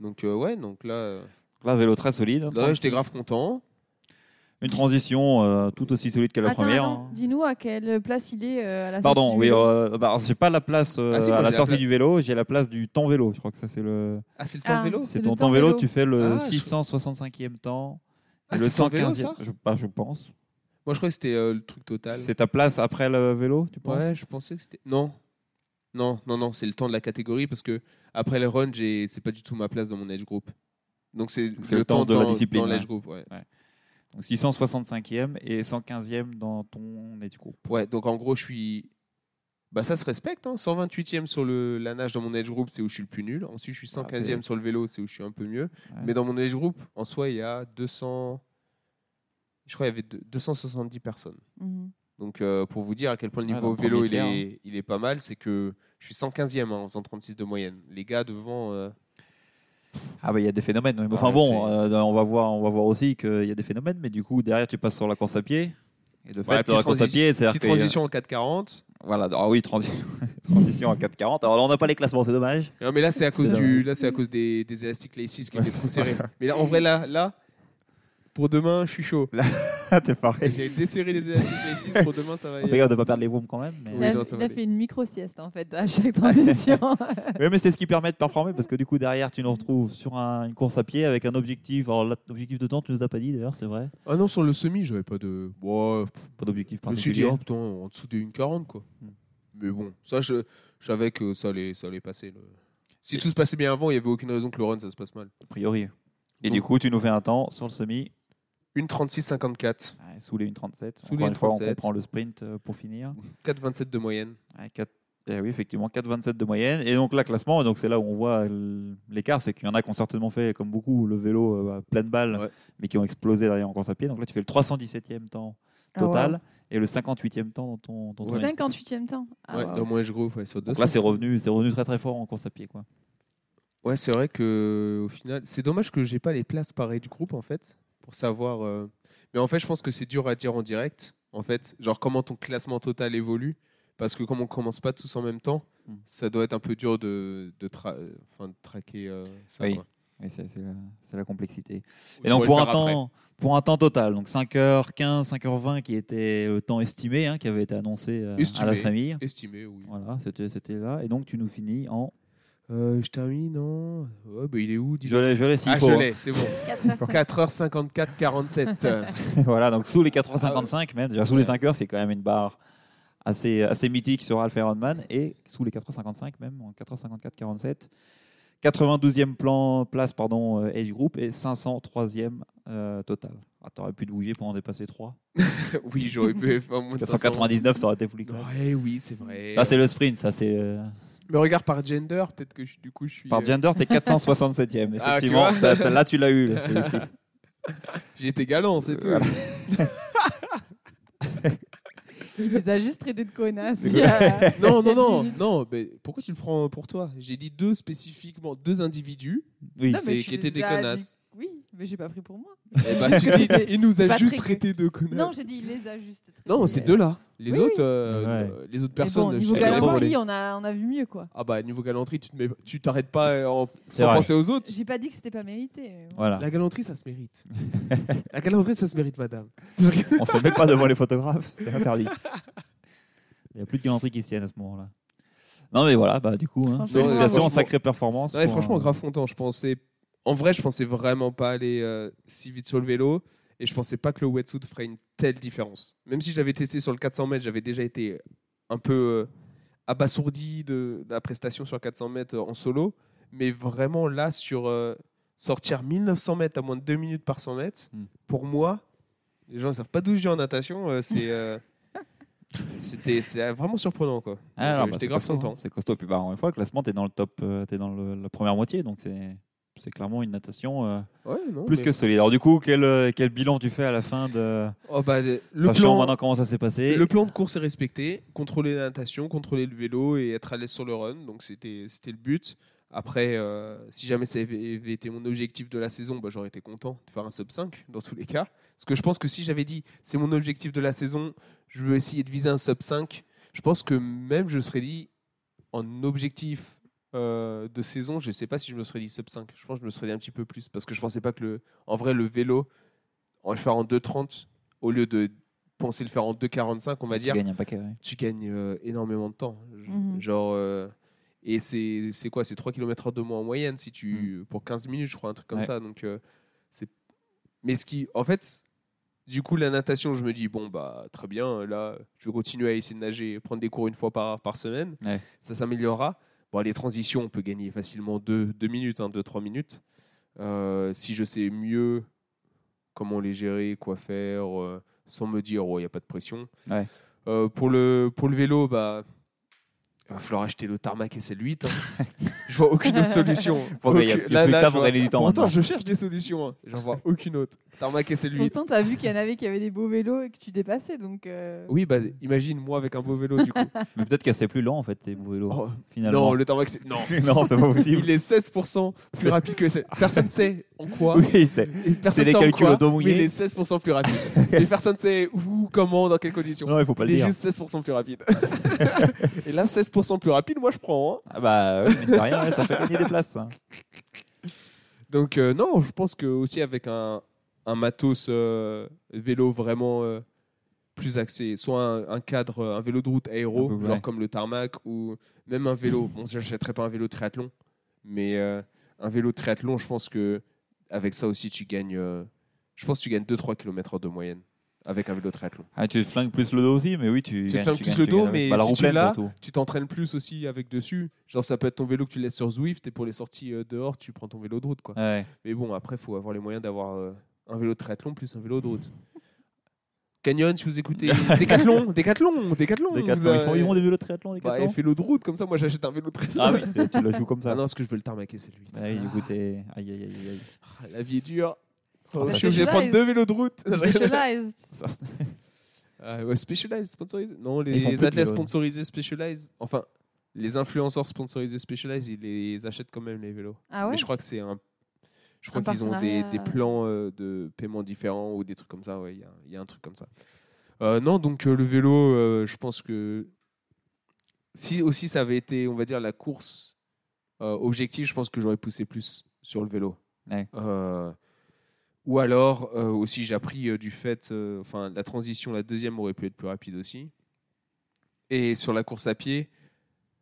Donc, euh, ouais, donc là, euh, Là, vélo très solide. là, j'étais 36. grave content. Une transition euh, tout aussi solide que la attends, première. attends. Dis-nous à quelle place il est euh, à la Pardon, sortie du oui, vélo. euh, bah, j'ai pas la place euh, Ah, si, moi, à la sortie du vélo, j'ai la place du temps vélo. Je crois que ça c'est le. Ah, c'est le temps Ah, vélo C'est le ton temps vélo, vélo. tu fais le Ah, je- 665e temps. Ah, et le le temps vélo, 115e, ça je, bah, je pense. Moi, je croyais que c'était euh, le truc total. C'est ta place après le vélo, tu penses? Ouais, je pensais que c'était. Non. Non, non, non, c'est le temps de la catégorie parce que après le run, j'ai... c'est pas du tout ma place dans mon age group. Donc c'est, le temps de la dans, discipline, Dans l'age ouais. group, ouais. Donc 665e et 115e dans ton age group. Ouais, donc en gros, je suis. Bah, ça se respecte. Hein. 128e sur le, la nage dans mon age group, c'est où je suis le plus nul. Ensuite, je suis Ah, 115e c'est- sur le vélo, c'est où je suis un peu mieux. Ouais. Mais dans mon age group, en soi, il y a 200. Je crois qu'il y avait deux- 270 personnes. Mhm. Donc, euh, pour vous dire à quel point le Ouais, niveau vélo il est, il est pas mal, c'est que je suis 115e hein, en faisant 36 de moyenne. Les gars devant. euh, Ah bah il y a des phénomènes. Enfin bon, euh, on va voir, on va voir aussi qu'il y a des phénomènes, mais du coup derrière tu passes sur la course à pied. Et de fait, Ouais, la course à pied, c'est Petite transition en 440. Voilà, ah oui, transi- transition à 4,40. Alors là, on n'a pas les classements, c'est dommage. Non, mais là, c'est à cause, du, là, c'est à cause des, des élastiques Laces qui étaient trop serrés. mais là, en vrai, là, là, pour demain, je suis chaud. T'es pareil. J'ai desserré les élastiques Laces. Pour demain, ça va gaffe de pas perdre les bombes quand même. Mais... Oui, a, non, ça il va a aller. fait une micro-sieste en fait à chaque transition. Oui, mais c'est ce qui permet de performer parce que du coup, derrière, tu nous retrouves sur un- une course à pied avec un objectif. Alors, l'objectif de temps, tu nous as pas dit d'ailleurs, c'est vrai. Ah non, sur le semi, j'avais pas de. Bon, Pas d'objectif je me suis dit, particulier. oh putain, en dessous des 1,40 quoi. Hmm. Mais bon, ça, je, je savais que ça allait, ça allait passer. le- Si tout se passait bien avant, il n'y avait aucune raison que le run, ça se passe mal. A priori. Et Donc- du coup, tu nous fais un temps sur le semi, 1,36,54. ouais, sous les 1,37. Sous Encore les une fois, on 1,37. comprend le sprint euh, pour finir. 4,27 de moyenne. Ouais, quatre- eh oui, effectivement, 4,27 de moyenne. Et donc, là, classement, donc c'est là où on voit l'écart. C'est qu'il y en a qui ont certainement fait, comme beaucoup, le vélo euh, à pleine balle, Ouais. mais qui ont explosé derrière en course à pied. Donc là, tu fais le 317e temps Ah, total wow. et le 58e temps dans ton, dans ton Ouais. sprint. 58e temps. Ah, ouais, wow. dans mon age group, ouais, sur deux. Donc là, c'est revenu, c'est revenu très très fort en course à pied. Quoi. Ouais, c'est vrai que au final, c'est dommage que j'ai pas les places pareilles du groupe en fait pour savoir. euh, Mais en fait, je pense que c'est dur à dire en direct. En fait, genre comment ton classement total évolue, parce que comme on commence pas tous en même temps, Mm. ça doit être un peu dur de de, tra- enfin, de traquer euh, ça. Oui. quoi. C'est c'est la, c'est la complexité. Et donc pour un, faire après. temps, pour un temps total, donc 5h15, 5h20 qui était le temps estimé, hein, qui avait été annoncé euh, à la famille. estimé, oui. Voilà, c'était c'était là. Et donc tu nous finis en... Euh, je termine, non? Ouais, bah, il est où? Je l'ai, je l'ai s'il Ah, faut. je hein. l'ai, c'est bon. 4h50. 4h54, 47. voilà, donc sous les 4h55 Ah même, déjà sous les 5h, c'est quand même une barre assez, assez mythique sur Alpha Ironman. Et sous les 4h55 même, en 4h54, 47. 92e plan, place pardon, euh, age group et 503e euh, total. Ah, T'aurais pu te bouger pour en dépasser 3. oui, j'aurais pu faire moins de 500. 499, ça aurait été plus classe. Ouais, oui, c'est vrai. Là, c'est le sprint, ça c'est. euh, Mais regarde par gender, peut-être que je- du coup je suis. Par euh, gender, t'es 467e. Ah, tu Effectivement, T'as- t'as- là tu l'as eu. là. J'ai été galant, c'est tout. Voilà. Il les a juste traités de connasses. A- Non, non, non, non. Mais pourquoi tu le prends pour toi? J'ai dit deux spécifiquement, deux individus Oui, Non, mais c'est- je qui étaient des connasses. Oui, mais j'ai pas pris pour moi. Eh bah, tu dis, il nous a Pas juste traité de connards. Non, j'ai dit il les a juste traités. Non, c'est deux là. Les Oui, autres, oui. euh, Ouais. euh, les autres Mais personnes. bon, je niveau galanterie, on a, on a vu mieux quoi. Ah bah niveau galanterie, tu te mets- tu t'arrêtes pas euh, en, sans vrai. penser aux autres. J'ai pas dit que c'était pas mérité. Voilà. La galanterie, ça se mérite. La galanterie, ça se mérite, madame. On se met pas devant les photographes, c'est interdit. Il n'y a plus de galanterie qui se tienne à ce moment-là. Non, mais voilà, bah, du coup, hein, Franchement, félicitations, sacrée performance. Ouais, pour franchement, un- grave content. Je pensais, en vrai, je pensais vraiment pas aller euh, si vite sur le vélo. Et je pensais pas que le wetsuit ferait une telle différence. Même si j'avais testé sur le 400 mètres, j'avais déjà été un peu euh, abasourdi de, de la prestation sur 400 mètres euh, en solo. Mais vraiment, là, sur euh, sortir 1900 mètres à moins de 2 minutes par 100 mètres, Hmm. pour moi, les gens ne savent pas d'où je viens en natation. c'est. C'était vraiment surprenant quoi. Ah, bah, J'étais grave costaud, content. hein. C'est costaud. Puis, bah, une fois, le classement, tu es dans le top, tu es dans le- la première moitié. Donc, c'est c'est clairement une natation euh, Ouais, non, plus mais- que solide. Alors, du coup, quel, euh, quel bilan tu fais à la fin de. Oh, bah, le Sachant plan, maintenant comment ça s'est passé? Le plan de course est respecté, contrôler la natation, contrôler le vélo et être à l'aise sur le run. Donc c'était c'était le but. Après, euh, si jamais ça avait avait été mon objectif de la saison, bah, j'aurais été content de faire un sub 5 dans tous les cas. Parce que je pense que si j'avais dit c'est mon objectif de la saison, je veux essayer de viser un sub 5, je pense que même je serais dit en objectif euh, de saison, je ne sais pas si je me serais dit sub 5. Je pense que je me serais dit un petit peu plus. Parce que je pensais pas que le, en vrai le vélo, va le faire en 2,30 au lieu de penser le faire en 2,45, on va Tu dire gagnes un paquet. ouais. tu gagnes euh, énormément de temps. Mhm. Genre, euh, et c'est c'est quoi C'est 3 km de moins en moyenne si tu, Mm. pour 15 minutes, je crois, un truc comme Ouais. ça. Donc, euh, c'est. Mais ce qui. En fait, du coup, la natation, je me dis, bon, bah, très bien, là, je vais continuer à essayer de nager, prendre des cours une fois par, par semaine. Ouais. Ça s'améliorera. Bon, les transitions, on peut gagner facilement 2 minutes, 2-3 minutes. Euh, si je sais mieux comment les gérer, quoi faire, euh, sans me dire, il n'y a pas de pression. Ouais. Euh, pour, le, pour le vélo, bah, il va falloir acheter le tarmac SL8. hein. je vois aucune autre solution. Y a- y ça je pour vois- gagner du temps Pourtant, maintenant. je cherche des solutions. hein. J'en vois aucune autre. Tarmac SL8. Pourtant, t'as vu qu'il y en avait qui avaient des beaux vélos et que tu dépassais. Donc, euh, Oui, bah, imagine moi avec un beau vélo du coup. Mais peut-être que c'est plus lent en fait, tes beaux vélos. Oh, finalement. non, le tarmac c'est. Non. non, c'est pas possible. Il est 16% plus rapide que c'est. Personne sait en quoi. Oui, c'est. Et personne C'est les sait en calculs quoi, au dos mouillé. mais il est 16% plus rapide. Et personne sait où, comment, dans quelles conditions. Non, il faut pas le il est dire. juste 16% plus rapide. Et là, 16% plus rapide, moi je prends. hein. Ah bah, oui, mine de rien, ouais, ça fait gagner des places. ça. Donc, euh, non, je pense que aussi avec un, un matos euh, vélo vraiment euh, plus axé, soit un, un cadre, euh, un vélo de route aéro, Un peu, genre ouais. comme le tarmac, ou même un vélo. Bon, j'achèterais pas un vélo triathlon, mais euh, un vélo triathlon, je pense que avec ça aussi, tu gagnes. je pense que tu gagnes 2-3 km de moyenne avec un vélo triathlon. Ah, tu te flingues plus le dos aussi, mais oui, tu. Tu te gagnes- flingues plus gagnes- le dos, mais bah, si tu l'as. Tu t'entraînes plus aussi avec dessus. Genre, ça peut être ton vélo que tu laisses sur Zwift et pour les sorties dehors, tu prends ton vélo de route. Quoi. Ouais. Mais bon, après, il faut avoir les moyens d'avoir euh, un vélo de triathlon plus un vélo de route. Canyon, si vous écoutez. Décathlon, Décathlon, Décathlon. Décathlon, vous, euh, ils, font, ils font des vélos de triathlon, bah, Décathlon et vélo de route, comme ça, moi j'achète un vélo de triathlon. Ah oui, c'est- tu le joues comme ça. Ah non, parce que je veux le tarmaquer, c'est lui. Ah t'es. Aïe, aïe, aïe, aïe. Ah, La vie est dure. Oh, ça je suis obligé de prendre deux vélos de route. Specialized. Ah, ouais, Specialized, sponsorisé. Non, les de athlètes sponsorisés Specialized. Enfin, les influenceurs sponsorisés Specialized, ils les achètent quand même, les vélos. Ah ouais Mais je crois que c'est un. Je crois qu'ils ont des, des plans euh, de paiement différents ou des trucs comme ça. Ouais, il y a- il y, a un truc comme ça. Euh, non, donc euh, le vélo, euh, je pense que si aussi ça avait été, on va dire, la course euh, objective, je pense que j'aurais poussé plus sur le vélo. Ouais. Euh, ou alors euh, aussi, j'ai appris euh, du fait, euh, enfin, la transition, la deuxième aurait pu être plus rapide aussi. Et sur la course à pied,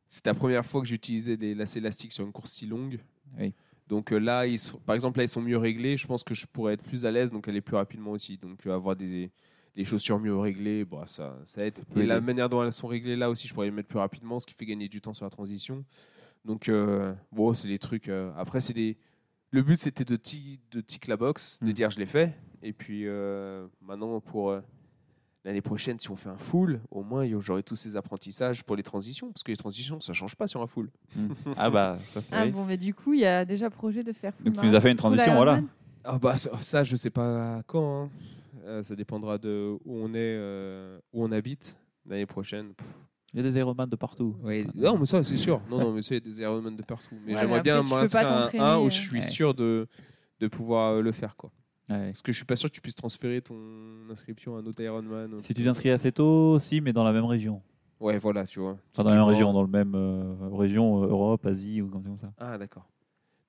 c'était la première fois que j'utilisais des lacets élastiques sur une course si longue. Oui. Donc euh, là, ils sont- par exemple, là, ils sont mieux réglés. Je pense que je pourrais être plus à l'aise, donc aller plus rapidement aussi. Donc euh, avoir des les chaussures mieux réglées, bah, ça, ça aide. Et la manière dont elles sont réglées là aussi, je pourrais les mettre plus rapidement, ce qui fait gagner du temps sur la transition. Donc, euh, bon, c'est des trucs. euh, après, c'est des. Le but, c'était de, ti- de tick la box, de Mm. dire je l'ai fait. Et puis euh, maintenant, pour euh, l'année prochaine, si on fait un full, au moins j'aurai tous ces apprentissages pour les transitions. Parce que les transitions, ça change pas sur un full. Ah bah, ça c'est Ah vrai. bon, mais du coup, il y a déjà projet de faire full Donc tu nous as fait une transition, voilà. Ah bah ça, ça, je sais pas quand. hein. Euh, ça dépendra de où on est, euh, où on habite l'année prochaine. Pff, Il y a des Ironman de partout. ouais, Non, mais ça c'est sûr. Non, non, mais ça, il y a des Ironman de partout. Mais Ouais, j'aimerais bien m'inscrire à un, un où je suis Ouais. sûr de, de pouvoir euh, le faire quoi. Ouais. Parce que je suis pas sûr que tu puisses transférer ton inscription à un autre Ironman. ou- Si tu t'inscris assez tôt, si, mais dans la même région. Ouais, voilà, tu vois. Enfin, dans la même région, dans le même euh, région, euh, Europe, Asie ou comme ça. Ah, d'accord.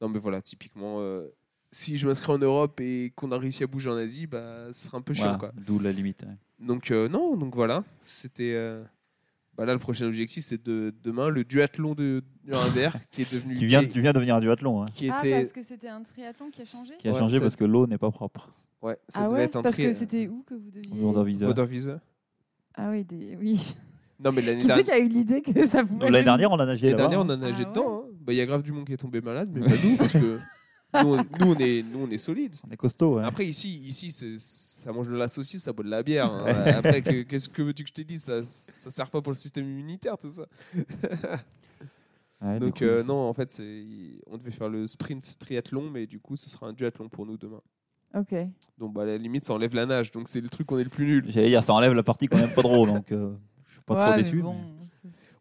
Non, mais voilà, typiquement, euh, si je m'inscris en Europe et qu'on a réussi à bouger en Asie, bah, ce sera un peu chiant, Voilà, quoi. D'où la limite. ouais. Donc, euh, non, donc voilà. C'était. Euh, Bah là, le prochain objectif, c'est de, demain le duathlon de Nuremberg qui est devenu. Qui vient, qui, tu viens de devenir un duathlon, hein, qui Ah, parce que c'était un triathlon qui a changé qui a Ouais, changé ça- parce que l'eau n'est pas propre. Ouais, ça Ah devait ouais être un Parce tri- que c'était où que vous deviez. Ah oui, des... oui. Non, mais l'année Qui c'est dernière. qui a eu l'idée que ça pouvait L'année dernière, on a nagé L'année dernière, on a nagé Ah dedans. hein. Bah, Il y a grave du monde qui est tombé malade, mais pas nous, parce que nous, on, nous, on est, nous, on est solides. On est costaud. ouais. Après, ici, ici ça mange de la saucisse, ça boit de la bière. hein. Après, que- qu'est-ce que veux-tu que je te dise? Ça, ça sert pas pour le système immunitaire, tout ça. Ouais, Donc, coup, euh, non, en fait, on devait faire le sprint triathlon, mais du coup, ce sera un duathlon pour nous demain. Ok. Donc, bah, à la limite, ça enlève la nage. Donc, c'est le truc qu'on est le plus nul. J'allais dire, ça enlève la partie qu'on n'aime pas trop, donc euh, je suis pas Ouais, trop mais déçu. bon, mais-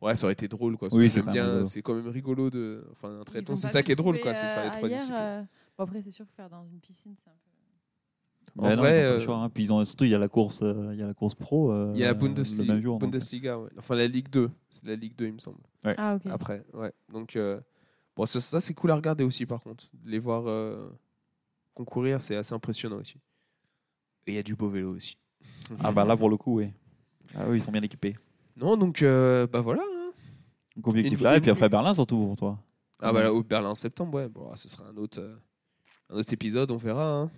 Ouais, ça aurait été drôle, quoi. Oui, c'est j'aime quand même bien, rigolo. c'est quand même rigolo de. Enfin, un ont c'est ça qui est drôle, quoi. C'est faire les euh, trois ailleurs, disciplines. euh, Bon, après, c'est sûr que faire dans une piscine, c'est un peu. En Ouais, non, vrai, euh, choix, hein. Puis ils ont, surtout, il y a la course, euh, il y a la course pro. euh, Il y a la Bundesliga, jour. Bundesliga ouais. enfin la Ligue 2. C'est la Ligue 2, il me semble. Ah. Après, ouais. Donc, euh, bon, ça, ça, c'est cool à regarder aussi, par contre. De les voir euh, concourir, c'est assez impressionnant aussi. Et il y a du beau vélo aussi. Ah bah là, pour le coup, oui. Ah oui, ils sont bien équipés. Non, donc, euh, bah voilà. hein. Donc objectif Une- là, et puis après Berlin surtout pour toi. Ah, bah là, au Berlin en septembre, ouais. Bon, ce sera un autre, euh, un autre épisode, on verra. hein.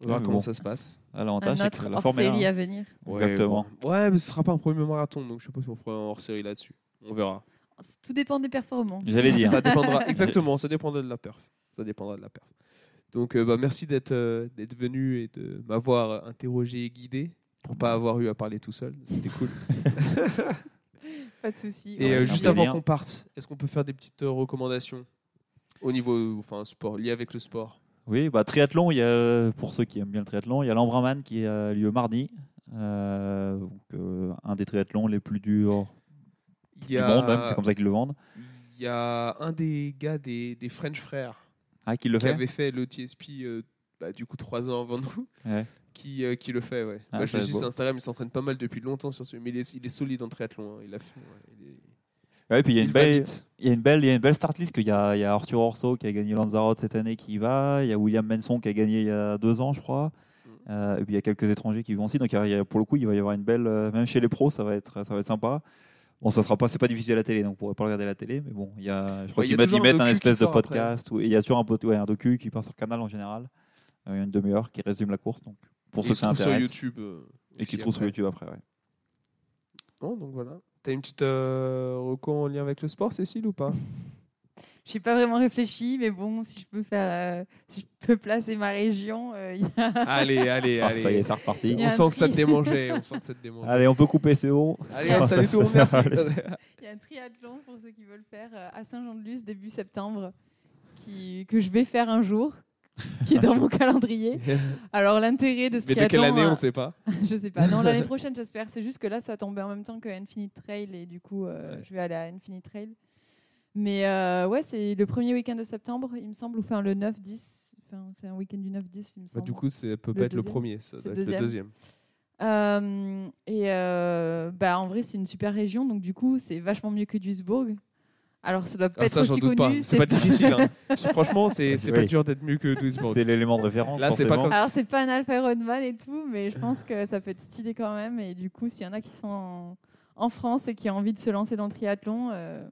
On verra Ouais, mais comment bon. ça se passe. Ah, Un L'avantage, c'est autre que la hors Formule 1. série à venir. Exactement. bon. Ouais, mais ce sera pas un premier marathon, donc je sais pas si on fera un hors série là-dessus. On verra. Tout dépend des performances. J'allais dire. Ça dépendra, exactement, ça dépendra de la perf. Ça dépendra de la perf. Donc, euh, bah, merci d'être euh, d'être venu et de m'avoir interrogé et guidé pour pas avoir eu à parler tout seul. C'était cool. Pas de souci. Et Ouais, euh, juste avant qu'on parte, est-ce qu'on peut faire des petites euh, recommandations au niveau, enfin, sport, lié avec le sport? Oui, bah, triathlon, il y a, pour ceux qui aiment bien le triathlon, il y a l'Embrunman qui a lieu mardi. Euh, donc, euh, un des triathlons les plus durs Il du monde, même, c'est comme ça qu'ils le vendent. il y a un des gars des, des French frères Ah, qui le qui fait? avait fait le TSP euh, bah, du coup trois ans avant nous, Ouais. Qui, euh, qui le fait. Ouais. Ah, Moi, je le suis beau. sur Instagram, il s'entraîne pas mal depuis longtemps sur ce, mais il est, il est solide en triathlon. hein. Il a fait, ouais, il est- Ouais, puis il y a il une belle, il y a une belle, il y a une belle start list. qu'il y a, il y a Arthur Orso qui a gagné Lanzarote cette année qui y va. Il y a William Menson qui a gagné il y a deux ans, je crois. Mm. Euh, et puis il y a quelques étrangers qui vont aussi. Donc il y a- il y a- pour le coup, il va y avoir une belle, euh, même chez les pros, ça va être, ça va être sympa. Bon, ça sera pas, c'est pas difficile à la télé, donc on pourrait pas regarder la télé, mais bon, il y a, je crois Ouais, il y qu'ils a mettent, un un espèce de podcast. où- et il y a toujours un, ouais, un docu qui part sur Canal en général, euh, une demi-heure qui résume la course. Donc pour Et ceux qui se trouve sur s'intéressent YouTube. euh, et qui trouvent sur après. YouTube après. ouais. Non, donc voilà. T'as une petite euh, reco en lien avec le sport, Cécile, ou pas? J'ai pas vraiment réfléchi, mais bon, si je peux faire, euh, si je peux placer ma région, euh, il y a- Allez, allez, Ah, allez. ça y est, c'est reparti. On sent que ça te démangeait. On sent que ça te démangeait. Allez, on peut couper, c'est bon. Allez, salut tout le monde, merci. il y a un triathlon pour ceux qui veulent faire euh, à Saint-Jean-de-Luz début septembre, qui, que je vais faire un jour, qui est dans mon calendrier. Alors l'intérêt de ce Mais de quelle année, euh, on sait pas. je sais pas. Non, l'année prochaine, j'espère. C'est juste que là, ça tombait en même temps que Infinite Trail et du coup, euh, Ouais. je vais aller à Infinite Trail. Mais euh, ouais, c'est le premier week-end de septembre, il me semble, ou enfin le 9-10. Enfin, c'est un week-end du 9-10, il me Bah, semble. du coup, ça peut Le pas être le premier, ça C'est doit être le deuxième. Euh, et euh, bah, en vrai, c'est une super région, donc du coup, c'est vachement mieux que Duisbourg. Alors, ça doit pas Ah, être ça, j'en aussi doute connu. pas. C'est pas difficile. hein. Franchement, c'est pas dur d'être mieux que Duisburg. C'est l'élément de référence. Là, c'est pas comme- Alors, c'est pas un Alpha Ironman et tout, mais je pense que ça peut être stylé quand même. Et du coup, s'il y en a qui sont en, en France et qui ont envie de se lancer dans le triathlon, euh,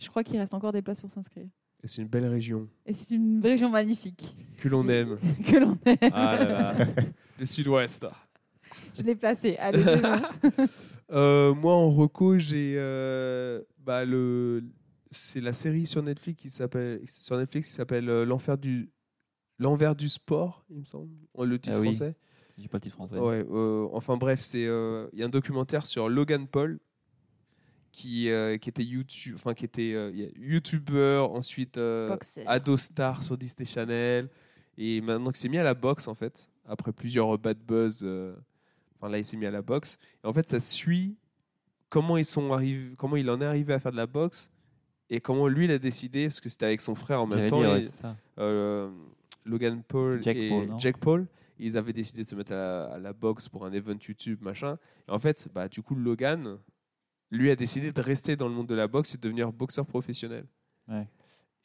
je crois qu'il reste encore des places pour s'inscrire. Et C'est une belle région Et c'est une région magnifique que l'on aime. que l'on aime. Ah là là. Le sud-ouest. Je l'ai placé. Allez. Euh, moi, en reco, j'ai euh, bah, le. C'est la série sur Netflix qui s'appelle sur Netflix qui s'appelle euh, l'enfer du l'envers du sport, il me semble, le titre Ah oui. français. J'ai pas le titre français. Ouais, euh, enfin bref, c'est euh, il y a un documentaire sur Logan Paul qui, euh, qui était YouTube, enfin qui était euh, il y a YouTuber, ensuite euh, ado star sur Disney Channel Et maintenant qu'il s'est mis à la boxe, en fait, après plusieurs bad buzz, euh, enfin là, il s'est mis à la boxe. Et en fait, ça suit comment, ils sont arrivés, comment il en est arrivé à faire de la boxe et comment lui, il a décidé, parce que c'était avec son frère en même temps, dire, et, euh, Logan Paul et Paul, Jake Paul. Ils avaient décidé de se mettre à la, à la boxe pour un event YouTube, machin. Et en fait, bah, du coup, Logan, lui, a décidé de rester dans le monde de la boxe et de devenir boxeur professionnel. Ouais.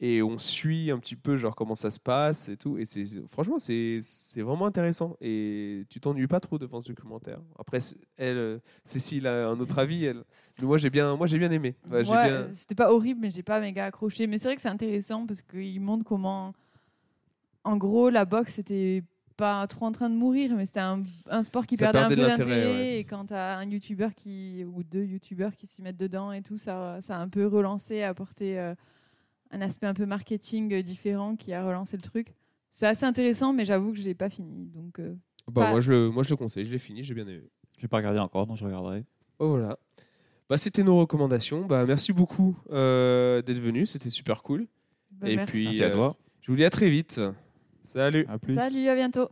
Et on suit un petit peu genre comment ça se passe et tout. Et c'est franchement, c'est c'est vraiment intéressant. Et tu t'ennuies pas trop devant ce documentaire. Après, elle, euh, Cécile a un autre avis. Elle, mais moi, j'ai bien, moi, j'ai bien aimé. Bien- C'était pas horrible, mais j'ai pas méga accroché. Mais c'est vrai que c'est intéressant parce qu'il montre comment, en gros, la boxe c'était pas trop en train de mourir, mais c'était un, un sport qui perdait un peu d'intérêt. ouais. Et quand t'as un youtubeur qui ou deux youtubeurs qui s'y mettent dedans et tout, ça, ça a un peu relancé, apporté euh, un aspect un peu marketing euh, différent qui a relancé le truc. C'est assez intéressant, mais j'avoue que je l'ai pas fini. Donc euh, Bah, pas- moi, je le, moi, je le conseille. Je l'ai fini. J'ai bien aimé. Je vais pas regarder encore, donc je regarderai. Oh, voilà. Bah, c'était nos recommandations. Bah, merci beaucoup euh, d'être venu. C'était super cool. bah, et merci. puis, Merci à euh, toi. je vous dis à très vite. Salut. À plus. Salut, à bientôt.